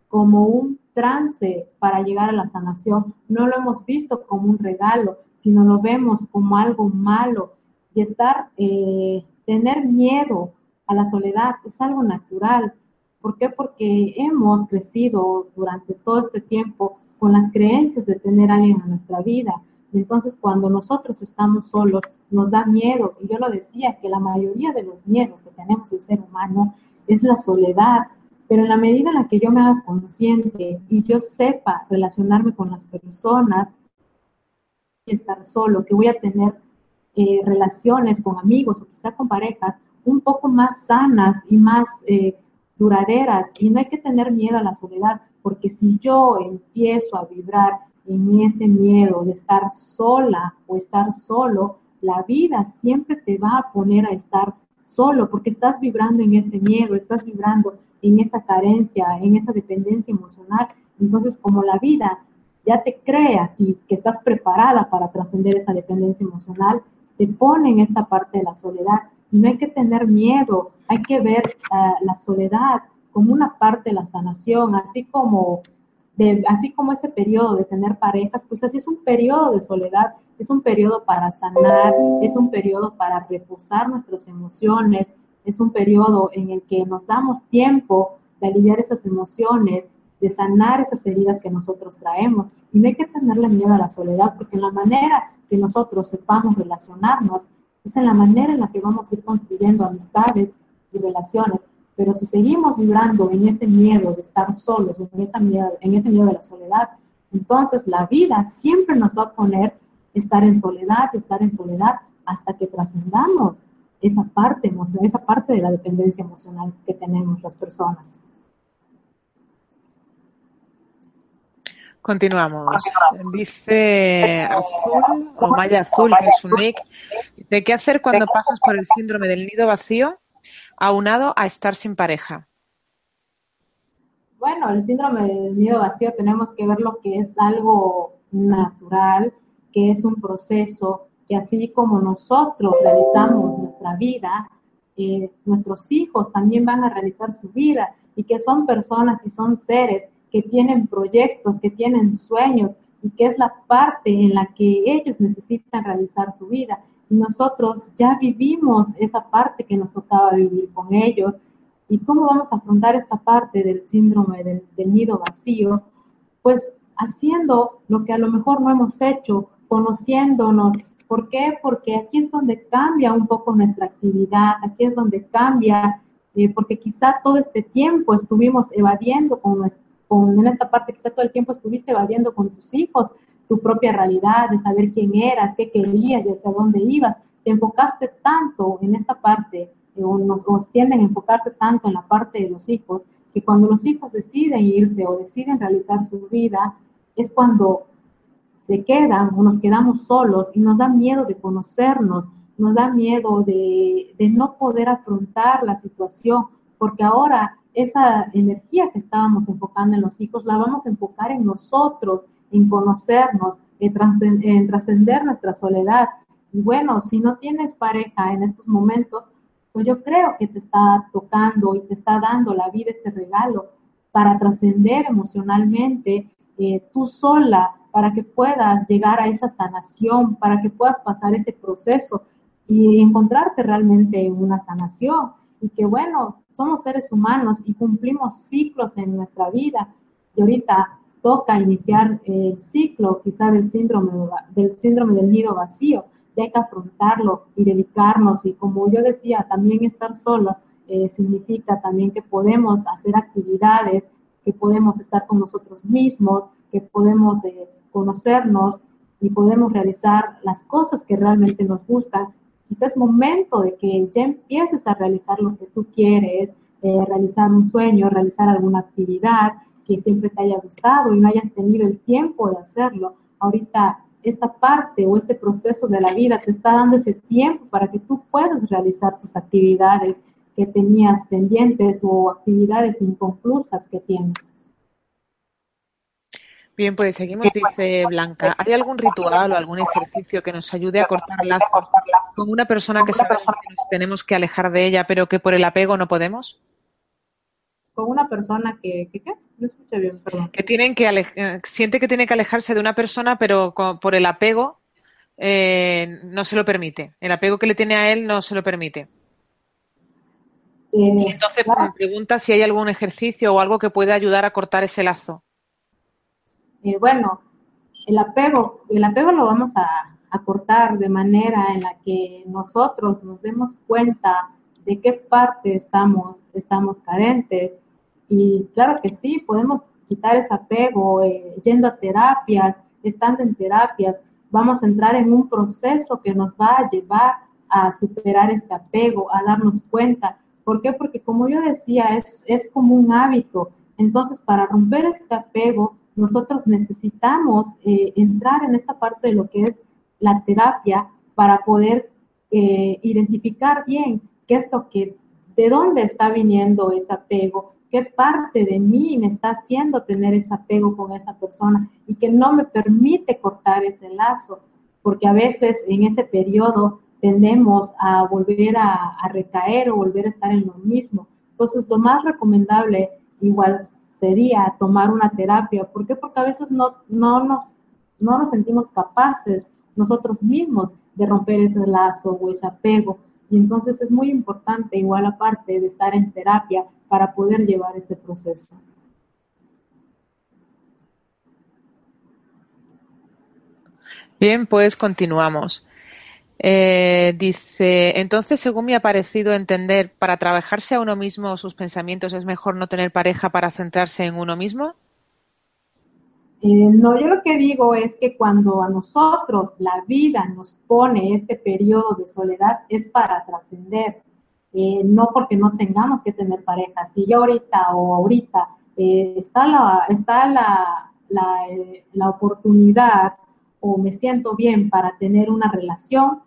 como un trance para llegar a la sanación, no lo hemos visto como un regalo, sino lo vemos como algo malo y estar, eh, tener miedo a la soledad es algo natural. ¿Por qué? Porque hemos crecido durante todo este tiempo con las creencias de tener a alguien en nuestra vida. Entonces cuando nosotros estamos solos, nos da miedo. Y yo lo decía, que la mayoría de los miedos que tenemos el ser humano es la soledad. Pero en la medida en la que yo me haga consciente y yo sepa relacionarme con las personas, estar solo, que voy a tener eh, relaciones con amigos o quizá con parejas un poco más sanas y más eh, duraderas. Y no hay que tener miedo a la soledad, porque si yo empiezo a vibrar en ese miedo de estar sola o estar solo, la vida siempre te va a poner a estar solo, porque estás vibrando en ese miedo, estás vibrando en esa carencia, en esa dependencia emocional. Entonces, como la vida ya te crea y que estás preparada para trascender esa dependencia emocional, te pone en esta parte de la soledad. No hay que tener miedo, hay que ver eh, la soledad como una parte de la sanación, así como así como este periodo de tener parejas, pues así es un periodo de soledad, es un periodo para sanar, es un periodo para reposar nuestras emociones, es un periodo en el que nos damos tiempo de aliviar esas emociones, de sanar esas heridas que nosotros traemos. Y no hay que tenerle miedo a la soledad, porque en la manera que nosotros sepamos relacionarnos, es en la manera en la que vamos a ir construyendo amistades y relaciones. Pero si seguimos vibrando en ese miedo de estar solos, en, esa miedo, en ese miedo de la soledad, entonces la vida siempre nos va a poner estar en soledad, estar en soledad, hasta que trascendamos esa parte emocional, esa parte de la dependencia emocional que tenemos las personas. Continuamos. Dice Azul, o Maya Azul, que es un nick, ¿de qué hacer cuando pasas por el síndrome del nido vacío aunado a estar sin pareja? Bueno, el síndrome del nido vacío tenemos que ver lo que es algo natural, que es un proceso que así como nosotros realizamos nuestra vida, eh, nuestros hijos también van a realizar su vida y que son personas y son seres que tienen proyectos, que tienen sueños y que es la parte en la que ellos necesitan realizar su vida y nosotros ya vivimos esa parte que nos tocaba vivir con ellos. ¿Y cómo vamos a afrontar esta parte del síndrome del, nido vacío? Pues haciendo lo que a lo mejor no hemos hecho, conociéndonos. ¿Por qué? Porque aquí es donde cambia un poco nuestra actividad, aquí es donde cambia, eh, porque quizá todo este tiempo estuvimos evadiendo con, en esta parte, quizá todo el tiempo estuviste evadiendo con tus hijos, tu propia realidad, de saber quién eras, qué querías y hacia dónde ibas. Te enfocaste tanto en esta parte, eh, o nos, tienden a enfocarse tanto en la parte de los hijos, que cuando los hijos deciden irse o deciden realizar su vida, es cuando se quedan o nos quedamos solos y nos da miedo de conocernos, nos da miedo de no poder afrontar la situación, porque ahora esa energía que estábamos enfocando en los hijos la vamos a enfocar en nosotros en conocernos, en trascender nuestra soledad. Y bueno, si no tienes pareja en estos momentos, pues yo creo que te está tocando y te está dando la vida este regalo para trascender emocionalmente eh, tú sola, para que puedas llegar a esa sanación, para que puedas pasar ese proceso y encontrarte realmente en una sanación. Y que bueno, somos seres humanos y cumplimos ciclos en nuestra vida. Y ahorita toca iniciar el ciclo quizá del síndrome, del síndrome del nido vacío, y hay que afrontarlo y dedicarnos y como yo decía, también estar solo eh, significa también que podemos hacer actividades, que podemos estar con nosotros mismos, que podemos eh, conocernos y podemos realizar las cosas que realmente nos gustan. Quizás es momento de que ya empieces a realizar lo que tú quieres, eh, realizar un sueño, realizar alguna actividad, que siempre te haya gustado y no hayas tenido el tiempo de hacerlo. Ahorita esta parte o este proceso de la vida te está dando ese tiempo para que tú puedas realizar tus actividades que tenías pendientes o actividades inconclusas que tienes. Bien, pues seguimos, dice Blanca. ¿Hay algún ritual o algún ejercicio que nos ayude a cortar lazos con una persona que sabemos que tenemos que alejar de ella, pero que por el apego no podemos? Con una persona que, ¿qué? No escuché bien, perdón. Que tienen que eh, siente que tiene que alejarse de una persona, pero por el apego eh, no se lo permite. El apego que le tiene a él no se lo permite. y eh, entonces me pregunta si hay algún ejercicio o algo que pueda ayudar a cortar ese lazo. Eh, bueno, el apego, el apego lo vamos a, cortar de manera en la que nosotros nos demos cuenta de qué parte estamos, estamos carentes. Y claro que sí, podemos quitar ese apego eh, yendo a terapias, estando en terapias, vamos a entrar en un proceso que nos va a llevar a superar este apego, a darnos cuenta. ¿Por qué? Porque como yo decía, es, es como un hábito. Entonces, para romper este apego, nosotros necesitamos eh, entrar en esta parte de lo que es la terapia para poder eh, identificar bien qué es lo que, de dónde está viniendo ese apego, qué parte de mí me está haciendo tener ese apego con esa persona y que no me permite cortar ese lazo, porque a veces en ese periodo tendemos a volver a, a recaer o volver a estar en lo mismo. Entonces, lo más recomendable, igual sería tomar una terapia. ¿Por qué? Porque a veces no, no, nos, no nos sentimos capaces nosotros mismos de romper ese lazo o ese apego. Y entonces es muy importante, igual aparte de estar en terapia, para poder llevar este proceso. Bien, pues continuamos. Eh, dice, entonces, según me ha parecido entender, para trabajarse a uno mismo sus pensamientos es mejor no tener pareja para centrarse en uno mismo. Eh, no, yo lo que digo es que cuando a nosotros la vida nos pone este periodo de soledad es para trascender, eh, no porque no tengamos que tener pareja. Si yo ahorita o ahorita está, la, está la, la, la oportunidad o me siento bien para tener una relación,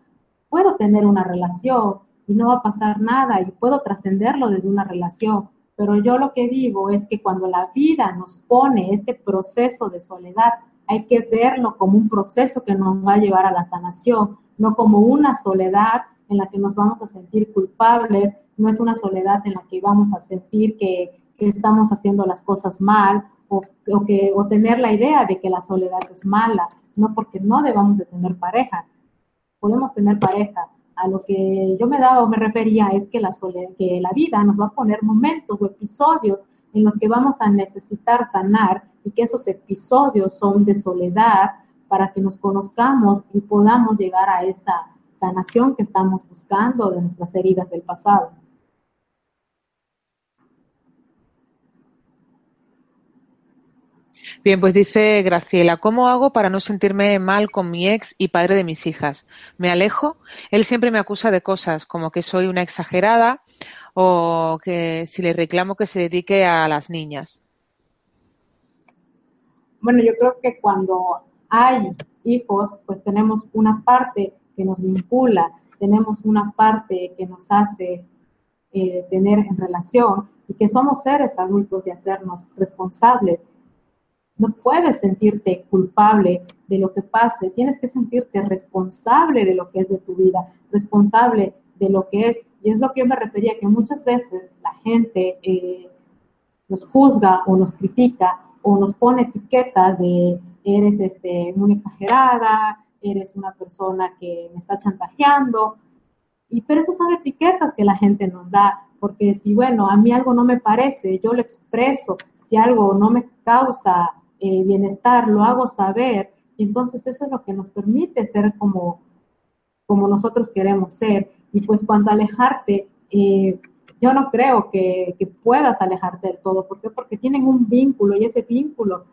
puedo tener una relación y no va a pasar nada y puedo trascenderlo desde una relación. Pero yo lo que digo es que cuando la vida nos pone este proceso de soledad, hay que verlo como un proceso que nos va a llevar a la sanación, no como una soledad en la que nos vamos a sentir culpables, no es una soledad en la que vamos a sentir que, estamos haciendo las cosas mal o, que, o tener la idea de que la soledad es mala, no porque no debamos de tener pareja, podemos tener pareja. A lo que yo me daba o me refería es que la, que la vida nos va a poner momentos o episodios en los que vamos a necesitar sanar y que esos episodios son de soledad para que nos conozcamos y podamos llegar a esa sanación que estamos buscando de nuestras heridas del pasado. Bien, pues dice Graciela, ¿cómo hago para no sentirme mal con mi ex y padre de mis hijas? ¿Me alejo? Él siempre me acusa de cosas, como que soy una exagerada o que si le reclamo que se dedique a las niñas. Bueno, yo creo que cuando hay hijos, pues tenemos una parte que nos vincula, tenemos una parte que nos hace eh, tener en relación y que somos seres adultos y hacernos responsables no puedes sentirte culpable de lo que pase, tienes que sentirte responsable de lo que es de tu vida, responsable de lo que es. Y es lo que yo me refería, que muchas veces la gente eh, nos juzga o nos critica o nos pone etiquetas de eres este, muy exagerada, eres una persona que me está chantajeando. Y pero esas son etiquetas que la gente nos da, porque si, bueno, a mí algo no me parece, yo lo expreso, si algo no me causa eh, bienestar, lo hago saber, y entonces eso es lo que nos permite ser como, como nosotros queremos ser. Y pues cuando alejarte, eh, yo no creo que, puedas alejarte del todo. ¿Por qué? Porque tienen un vínculo y ese vínculo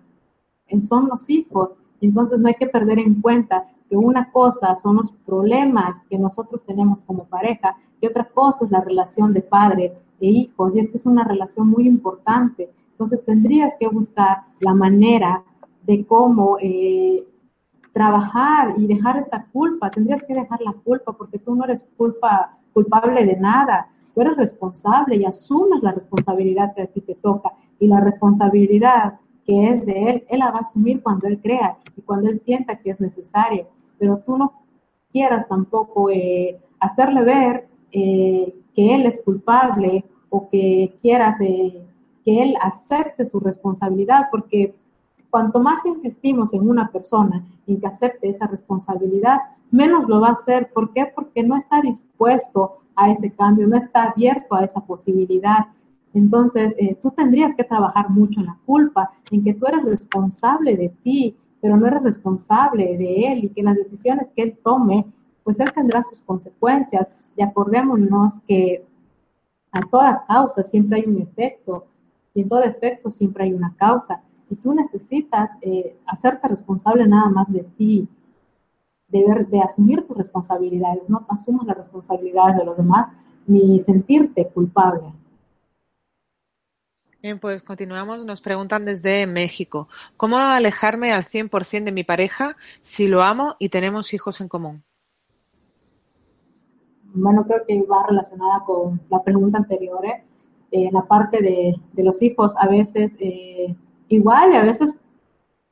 son los hijos. Entonces no hay que perder en cuenta que una cosa son los problemas que nosotros tenemos como pareja y otra cosa es la relación de padre e hijos. Y es que es una relación muy importante Entonces tendrías que buscar la manera de cómo eh, trabajar y dejar esta culpa. Tendrías que dejar la culpa porque tú no eres culpa, culpable de nada. Tú eres responsable y asumes la responsabilidad que a ti te toca. Y la responsabilidad que es de él, él la va a asumir cuando él crea y cuando él sienta que es necesario. Pero tú no quieras tampoco eh, hacerle ver eh, que él es culpable o que quieras eh, que él acepte su responsabilidad, porque cuanto más insistimos en una persona en que acepte esa responsabilidad, menos lo va a hacer. ¿Por qué? Porque no está dispuesto a ese cambio, no está abierto a esa posibilidad. Entonces, eh, tú tendrías que trabajar mucho en la culpa, en que tú eres responsable de ti, pero no eres responsable de él y que las decisiones que él tome, pues él tendrá sus consecuencias. Y acordémonos que a toda causa siempre hay un efecto y en todo efecto siempre hay una causa. Y tú necesitas eh, hacerte responsable nada más de ti, de, ver, de asumir tus responsabilidades, no te asumas las responsabilidades de los demás ni sentirte culpable. Bien, pues continuamos. Nos preguntan desde México. ¿Cómo alejarme al 100% de mi pareja si lo amo y tenemos hijos en común? Bueno, creo que va relacionada con la pregunta anterior. ¿eh? En la parte de, los hijos, a veces eh, igual a veces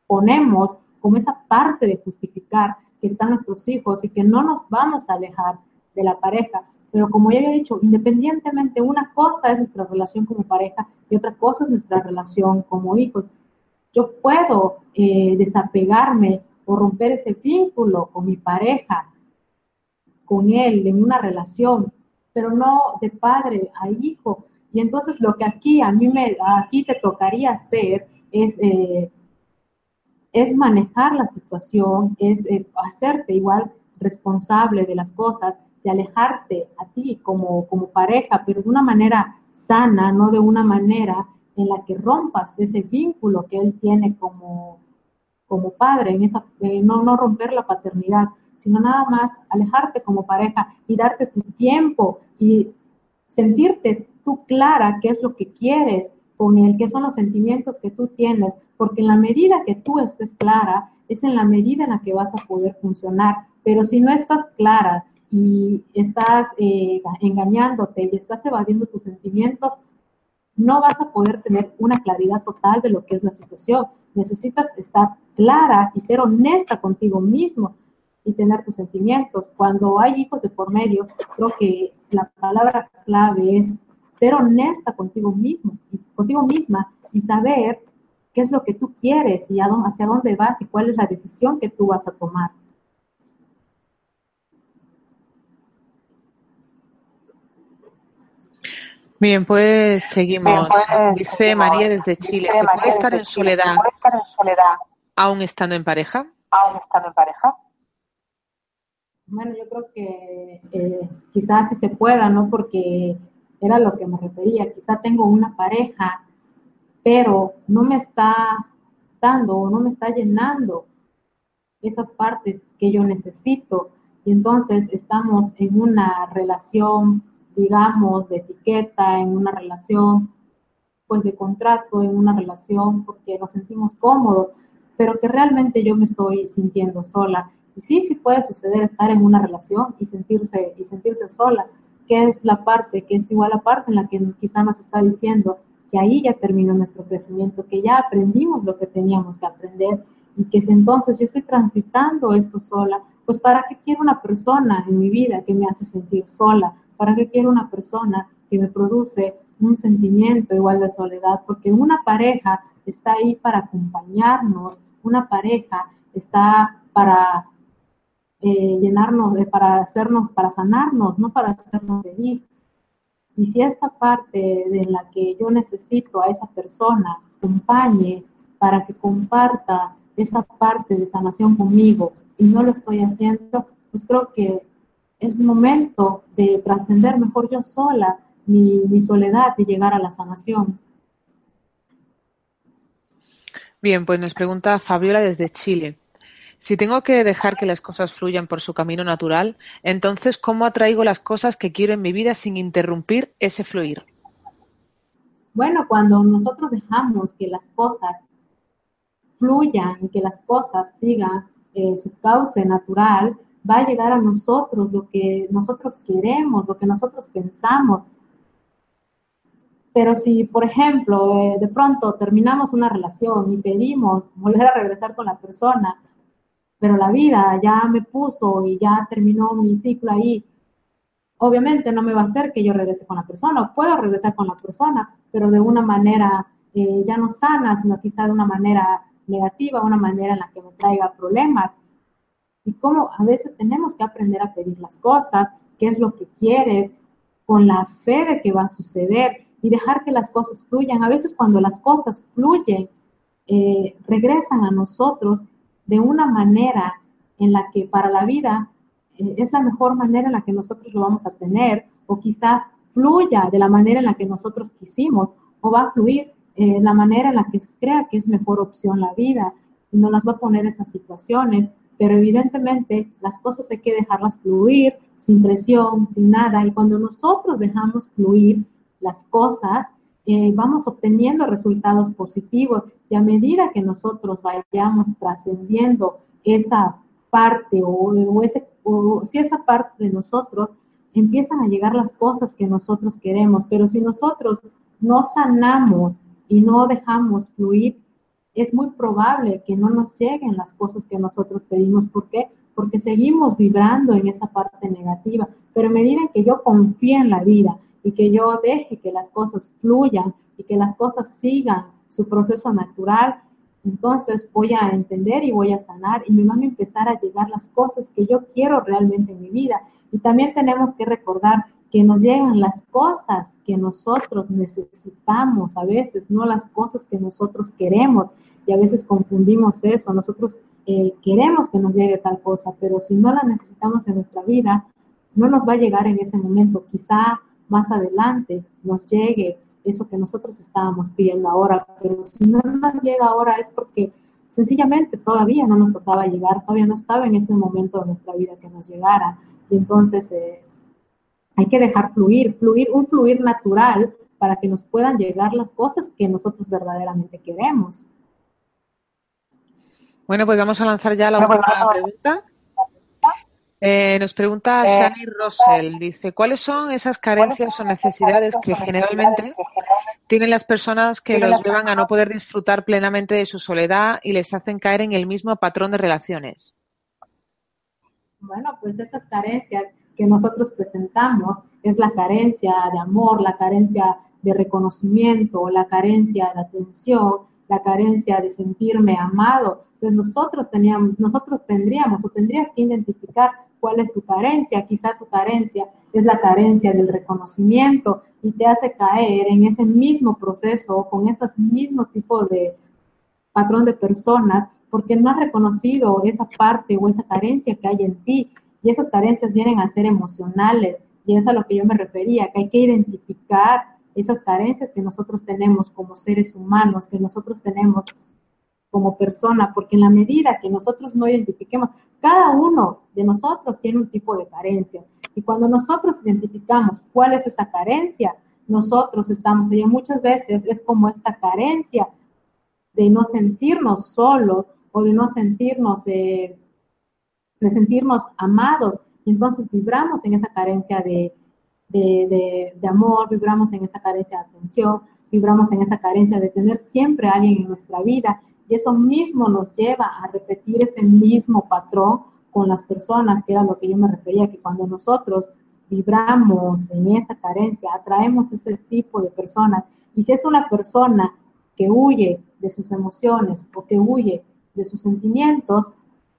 ponemos como esa parte de justificar que están nuestros hijos y que no nos vamos a alejar de la pareja. Pero como ya había dicho, independientemente, una cosa es nuestra relación como pareja y otra cosa es nuestra relación como hijos. Yo puedo eh, desapegarme o romper ese vínculo con mi pareja, con él, en una relación, pero no de padre a hijo. Y entonces lo que aquí a mí me, aquí te tocaría hacer es, eh, es manejar la situación, es eh, hacerte igual responsable de las cosas de alejarte a ti como, como pareja, pero de una manera sana, no de una manera en la que rompas ese vínculo que él tiene como, como padre, en esa, eh, no, no romper la paternidad, sino nada más alejarte como pareja y darte tu tiempo y sentirte tú clara qué es lo que quieres con él, qué son los sentimientos que tú tienes, porque en la medida que tú estés clara, es en la medida en la que vas a poder funcionar. Pero si no estás clara y estás eh, engañándote y estás evadiendo tus sentimientos, no vas a poder tener una claridad total de lo que es la situación. Necesitas estar clara y ser honesta contigo mismo y tener tus sentimientos. Cuando hay hijos de por medio, creo que la palabra clave es ser honesta contigo mismo, contigo misma y saber qué es lo que tú quieres y hacia dónde vas y cuál es la decisión que tú vas a tomar. Bien, pues seguimos. Pues, Dice María desde Chile. ¿Se puede estar en soledad, aún estando en pareja? Aún estando en pareja. Bueno, yo creo que eh, quizás sí se pueda, ¿no? Porque era lo que me refería. Quizá tengo una pareja, pero no me está dando o no me está llenando esas partes que yo necesito. Y entonces estamos en una relación digamos, de etiqueta, en una relación, pues de contrato, en una relación porque nos sentimos cómodos, pero que realmente yo me estoy sintiendo sola. Y sí, sí puede suceder estar en una relación y sentirse, y sentirse sola, que es la parte, que es igual la parte en la que quizá nos está diciendo que ahí ya terminó nuestro crecimiento, que ya aprendimos lo que teníamos que aprender y que si entonces yo estoy transitando esto sola, pues para qué quiero una persona en mi vida que me hace sentir sola, ¿Para qué quiero una persona que me produce un sentimiento igual de soledad? Porque una pareja está ahí para acompañarnos, una pareja está para llenarnos, eh, para hacernos, para sanarnos, no para hacernos feliz. Y si esta parte de la que yo necesito a esa persona acompañe para que comparta esa parte de sanación conmigo y no lo estoy haciendo, pues creo que es momento de trascender mejor yo sola mi, soledad y llegar a la sanación. Bien, pues nos pregunta Fabiola desde Chile. Si tengo que dejar que las cosas fluyan por su camino natural, entonces ¿cómo atraigo las cosas que quiero en mi vida sin interrumpir ese fluir? Bueno, cuando nosotros dejamos que las cosas fluyan y que las cosas sigan eh, su cauce natural, va a llegar a nosotros lo que nosotros queremos, lo que nosotros pensamos. Pero si, por ejemplo, eh, de pronto terminamos una relación y pedimos volver a regresar con la persona, pero la vida ya me puso y ya terminó mi ciclo ahí, obviamente no me va a hacer que yo regrese con la persona, puedo regresar con la persona, pero de una manera eh, ya no sana, sino quizá de una manera negativa, una manera en la que me traiga problemas. Y cómo a veces tenemos que aprender a pedir las cosas, qué es lo que quieres, con la fe de que va a suceder y dejar que las cosas fluyan. A veces cuando las cosas fluyen, eh, regresan a nosotros de una manera en la que para la vida eh, es la mejor manera en la que nosotros lo vamos a tener, o quizá fluya de la manera en la que nosotros quisimos, o va a fluir eh, la manera en la que crea que es mejor opción la vida, y no las va a poner esas situaciones, pero evidentemente las cosas hay que dejarlas fluir sin presión, sin nada, y cuando nosotros dejamos fluir las cosas, eh, vamos obteniendo resultados positivos y a medida que nosotros vayamos trascendiendo esa parte o, ese, o si esa parte de nosotros empiezan a llegar las cosas que nosotros queremos, pero si nosotros no sanamos y no dejamos fluir, es muy probable que no nos lleguen las cosas que nosotros pedimos. ¿Por qué? Porque seguimos vibrando en esa parte negativa. Pero a medida que yo confíe en la vida y que yo deje que las cosas fluyan y que las cosas sigan su proceso natural, entonces voy a entender y voy a sanar y me van a empezar a llegar las cosas que yo quiero realmente en mi vida. Y también tenemos que recordar que nos llegan las cosas que nosotros necesitamos a veces, no las cosas que nosotros queremos. Y a veces confundimos eso. Nosotros eh, queremos que nos llegue tal cosa, pero si no la necesitamos en nuestra vida, no nos va a llegar en ese momento. Quizá más adelante nos llegue eso que nosotros estábamos pidiendo ahora, pero si no nos llega ahora es porque sencillamente todavía no nos tocaba llegar, todavía no estaba en ese momento de nuestra vida que nos llegara. Y entonces eh, hay que dejar fluir, fluir, un fluir natural para que nos puedan llegar las cosas que nosotros verdaderamente queremos. Bueno, pues vamos a lanzar ya la última pregunta. Eh, nos pregunta eh, Shani Russell, dice, ¿cuáles son esas carencias o necesidades que generalmente tienen las personas que los llevan a no poder disfrutar plenamente de su soledad y les hacen caer en el mismo patrón de relaciones? Bueno, pues esas carencias que nosotros presentamos es la carencia de amor, la carencia de reconocimiento, la carencia de atención, la carencia de sentirme amado. Entonces nosotros teníamos, nosotros tendríamos o tendrías que identificar cuál es tu carencia. Quizá tu carencia es la carencia del reconocimiento y te hace caer en ese mismo proceso con ese mismo tipo de patrón de personas porque no has reconocido esa parte o esa carencia que hay en ti y esas carencias vienen a ser emocionales y es a lo que yo me refería, que hay que identificar esas carencias que nosotros tenemos como seres humanos, que nosotros tenemos como persona, porque en la medida que nosotros no identifiquemos, cada uno de nosotros tiene un tipo de carencia. Y cuando nosotros identificamos cuál es esa carencia, nosotros estamos allá. Muchas veces es como esta carencia de no sentirnos solos o de no sentirnos eh, de sentirnos amados. Y entonces vibramos en esa carencia de, amor, vibramos en esa carencia de atención, vibramos en esa carencia de tener siempre a alguien en nuestra vida. Y eso mismo nos lleva a repetir ese mismo patrón con las personas, que era lo que yo me refería, que cuando nosotros vibramos en esa carencia, atraemos ese tipo de personas. Y si es una persona que huye de sus emociones o que huye de sus sentimientos,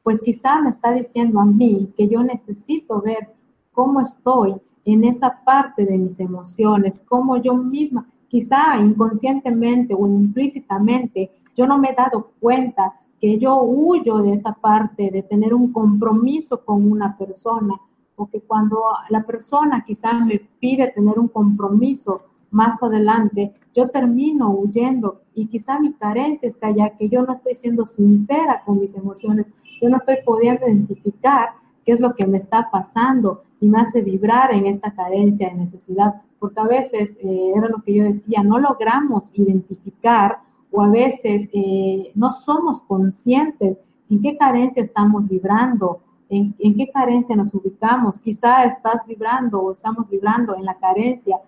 pues quizá me está diciendo a mí que yo necesito ver cómo estoy en esa parte de mis emociones, cómo yo misma, quizá inconscientemente o implícitamente, yo no me he dado cuenta que yo huyo de esa parte de tener un compromiso con una persona o que cuando la persona quizá me pide tener un compromiso más adelante, yo termino huyendo y quizá mi carencia está ya que yo no estoy siendo sincera con mis emociones, yo no estoy pudiendo identificar qué es lo que me está pasando y me hace vibrar en esta carencia de necesidad, porque a veces, eh, era lo que yo decía, no logramos identificar o a veces eh, no somos conscientes en qué carencia estamos vibrando, en, en, qué carencia nos ubicamos. Quizá estás vibrando o estamos vibrando en la carencia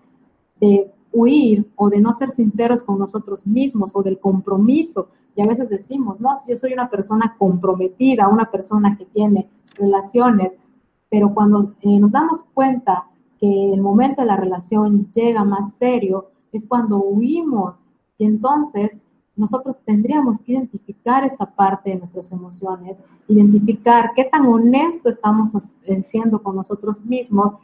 de huir o de no ser sinceros con nosotros mismos o del compromiso. Y a veces decimos, no, si yo soy una persona comprometida, una persona que tiene relaciones, pero cuando eh, nos damos cuenta que el momento de la relación llega más serio, es cuando huimos y entonces nosotros tendríamos que identificar esa parte de nuestras emociones, identificar qué tan honesto estamos siendo con nosotros mismos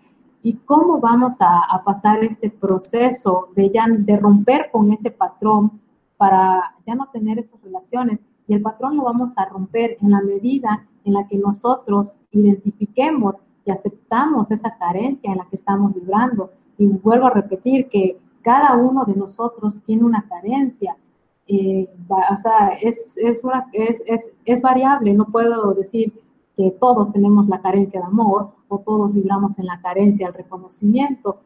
y cómo vamos a, pasar este proceso de romper con ese patrón para ya no tener esas relaciones. Y el patrón lo vamos a romper en la medida en la que nosotros identifiquemos y aceptamos esa carencia en la que estamos vibrando. Y vuelvo a repetir que cada uno de nosotros tiene una carencia. Eh, o sea, es, es, es, es, es variable, no puedo decir que todos tenemos la carencia de amor o todos vibramos en la carencia del reconocimiento,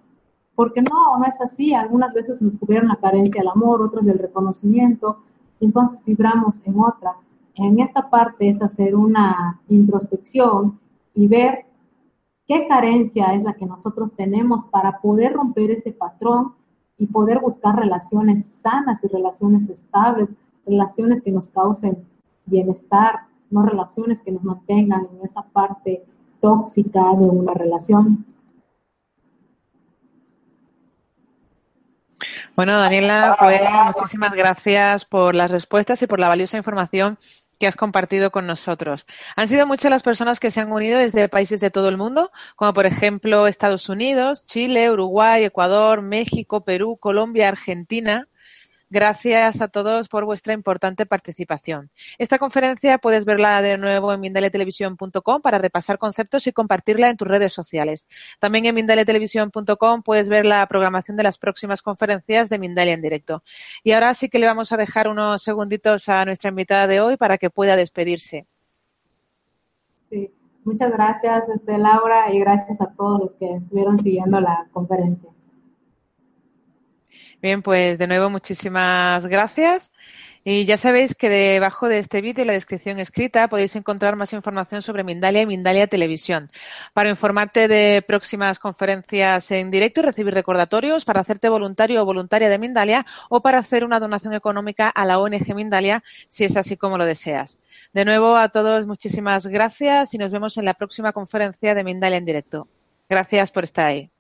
porque no, no es así. Algunas veces nos cubrieron la carencia del amor, otras del reconocimiento, entonces vibramos en otra. En esta parte es hacer una introspección y ver qué carencia es la que nosotros tenemos para poder romper ese patrón y poder buscar relaciones sanas y relaciones estables, relaciones que nos causen bienestar, no relaciones que nos mantengan en esa parte tóxica de una relación. Bueno, Daniela, pues muchísimas gracias por las respuestas y por la valiosa información que has compartido con nosotros. Han sido muchas las personas que se han unido desde países de todo el mundo, como por ejemplo Estados Unidos, Chile, Uruguay, Ecuador, México, Perú, Colombia, Argentina, Gracias a todos por vuestra importante participación. Esta conferencia puedes verla de nuevo en mindaliatelevisión.com para repasar conceptos y compartirla en tus redes sociales. También en mindaliatelevisión.com puedes ver la programación de las próximas conferencias de Mindalia en directo. Y ahora sí que le vamos a dejar unos segunditos a nuestra invitada de hoy para que pueda despedirse. Sí, muchas gracias, este, Laura, y gracias a todos los que estuvieron siguiendo la conferencia. Bien, pues de nuevo muchísimas gracias. Y ya sabéis que debajo de este vídeo, en la descripción escrita, podéis encontrar más información sobre Mindalia y Mindalia Televisión. Para informarte de próximas conferencias en directo y recibir recordatorios para hacerte voluntario o voluntaria de Mindalia o para hacer una donación económica a la ONG Mindalia, si es así como lo deseas. De nuevo, a todos muchísimas gracias y nos vemos en la próxima conferencia de Mindalia en directo. Gracias por estar ahí.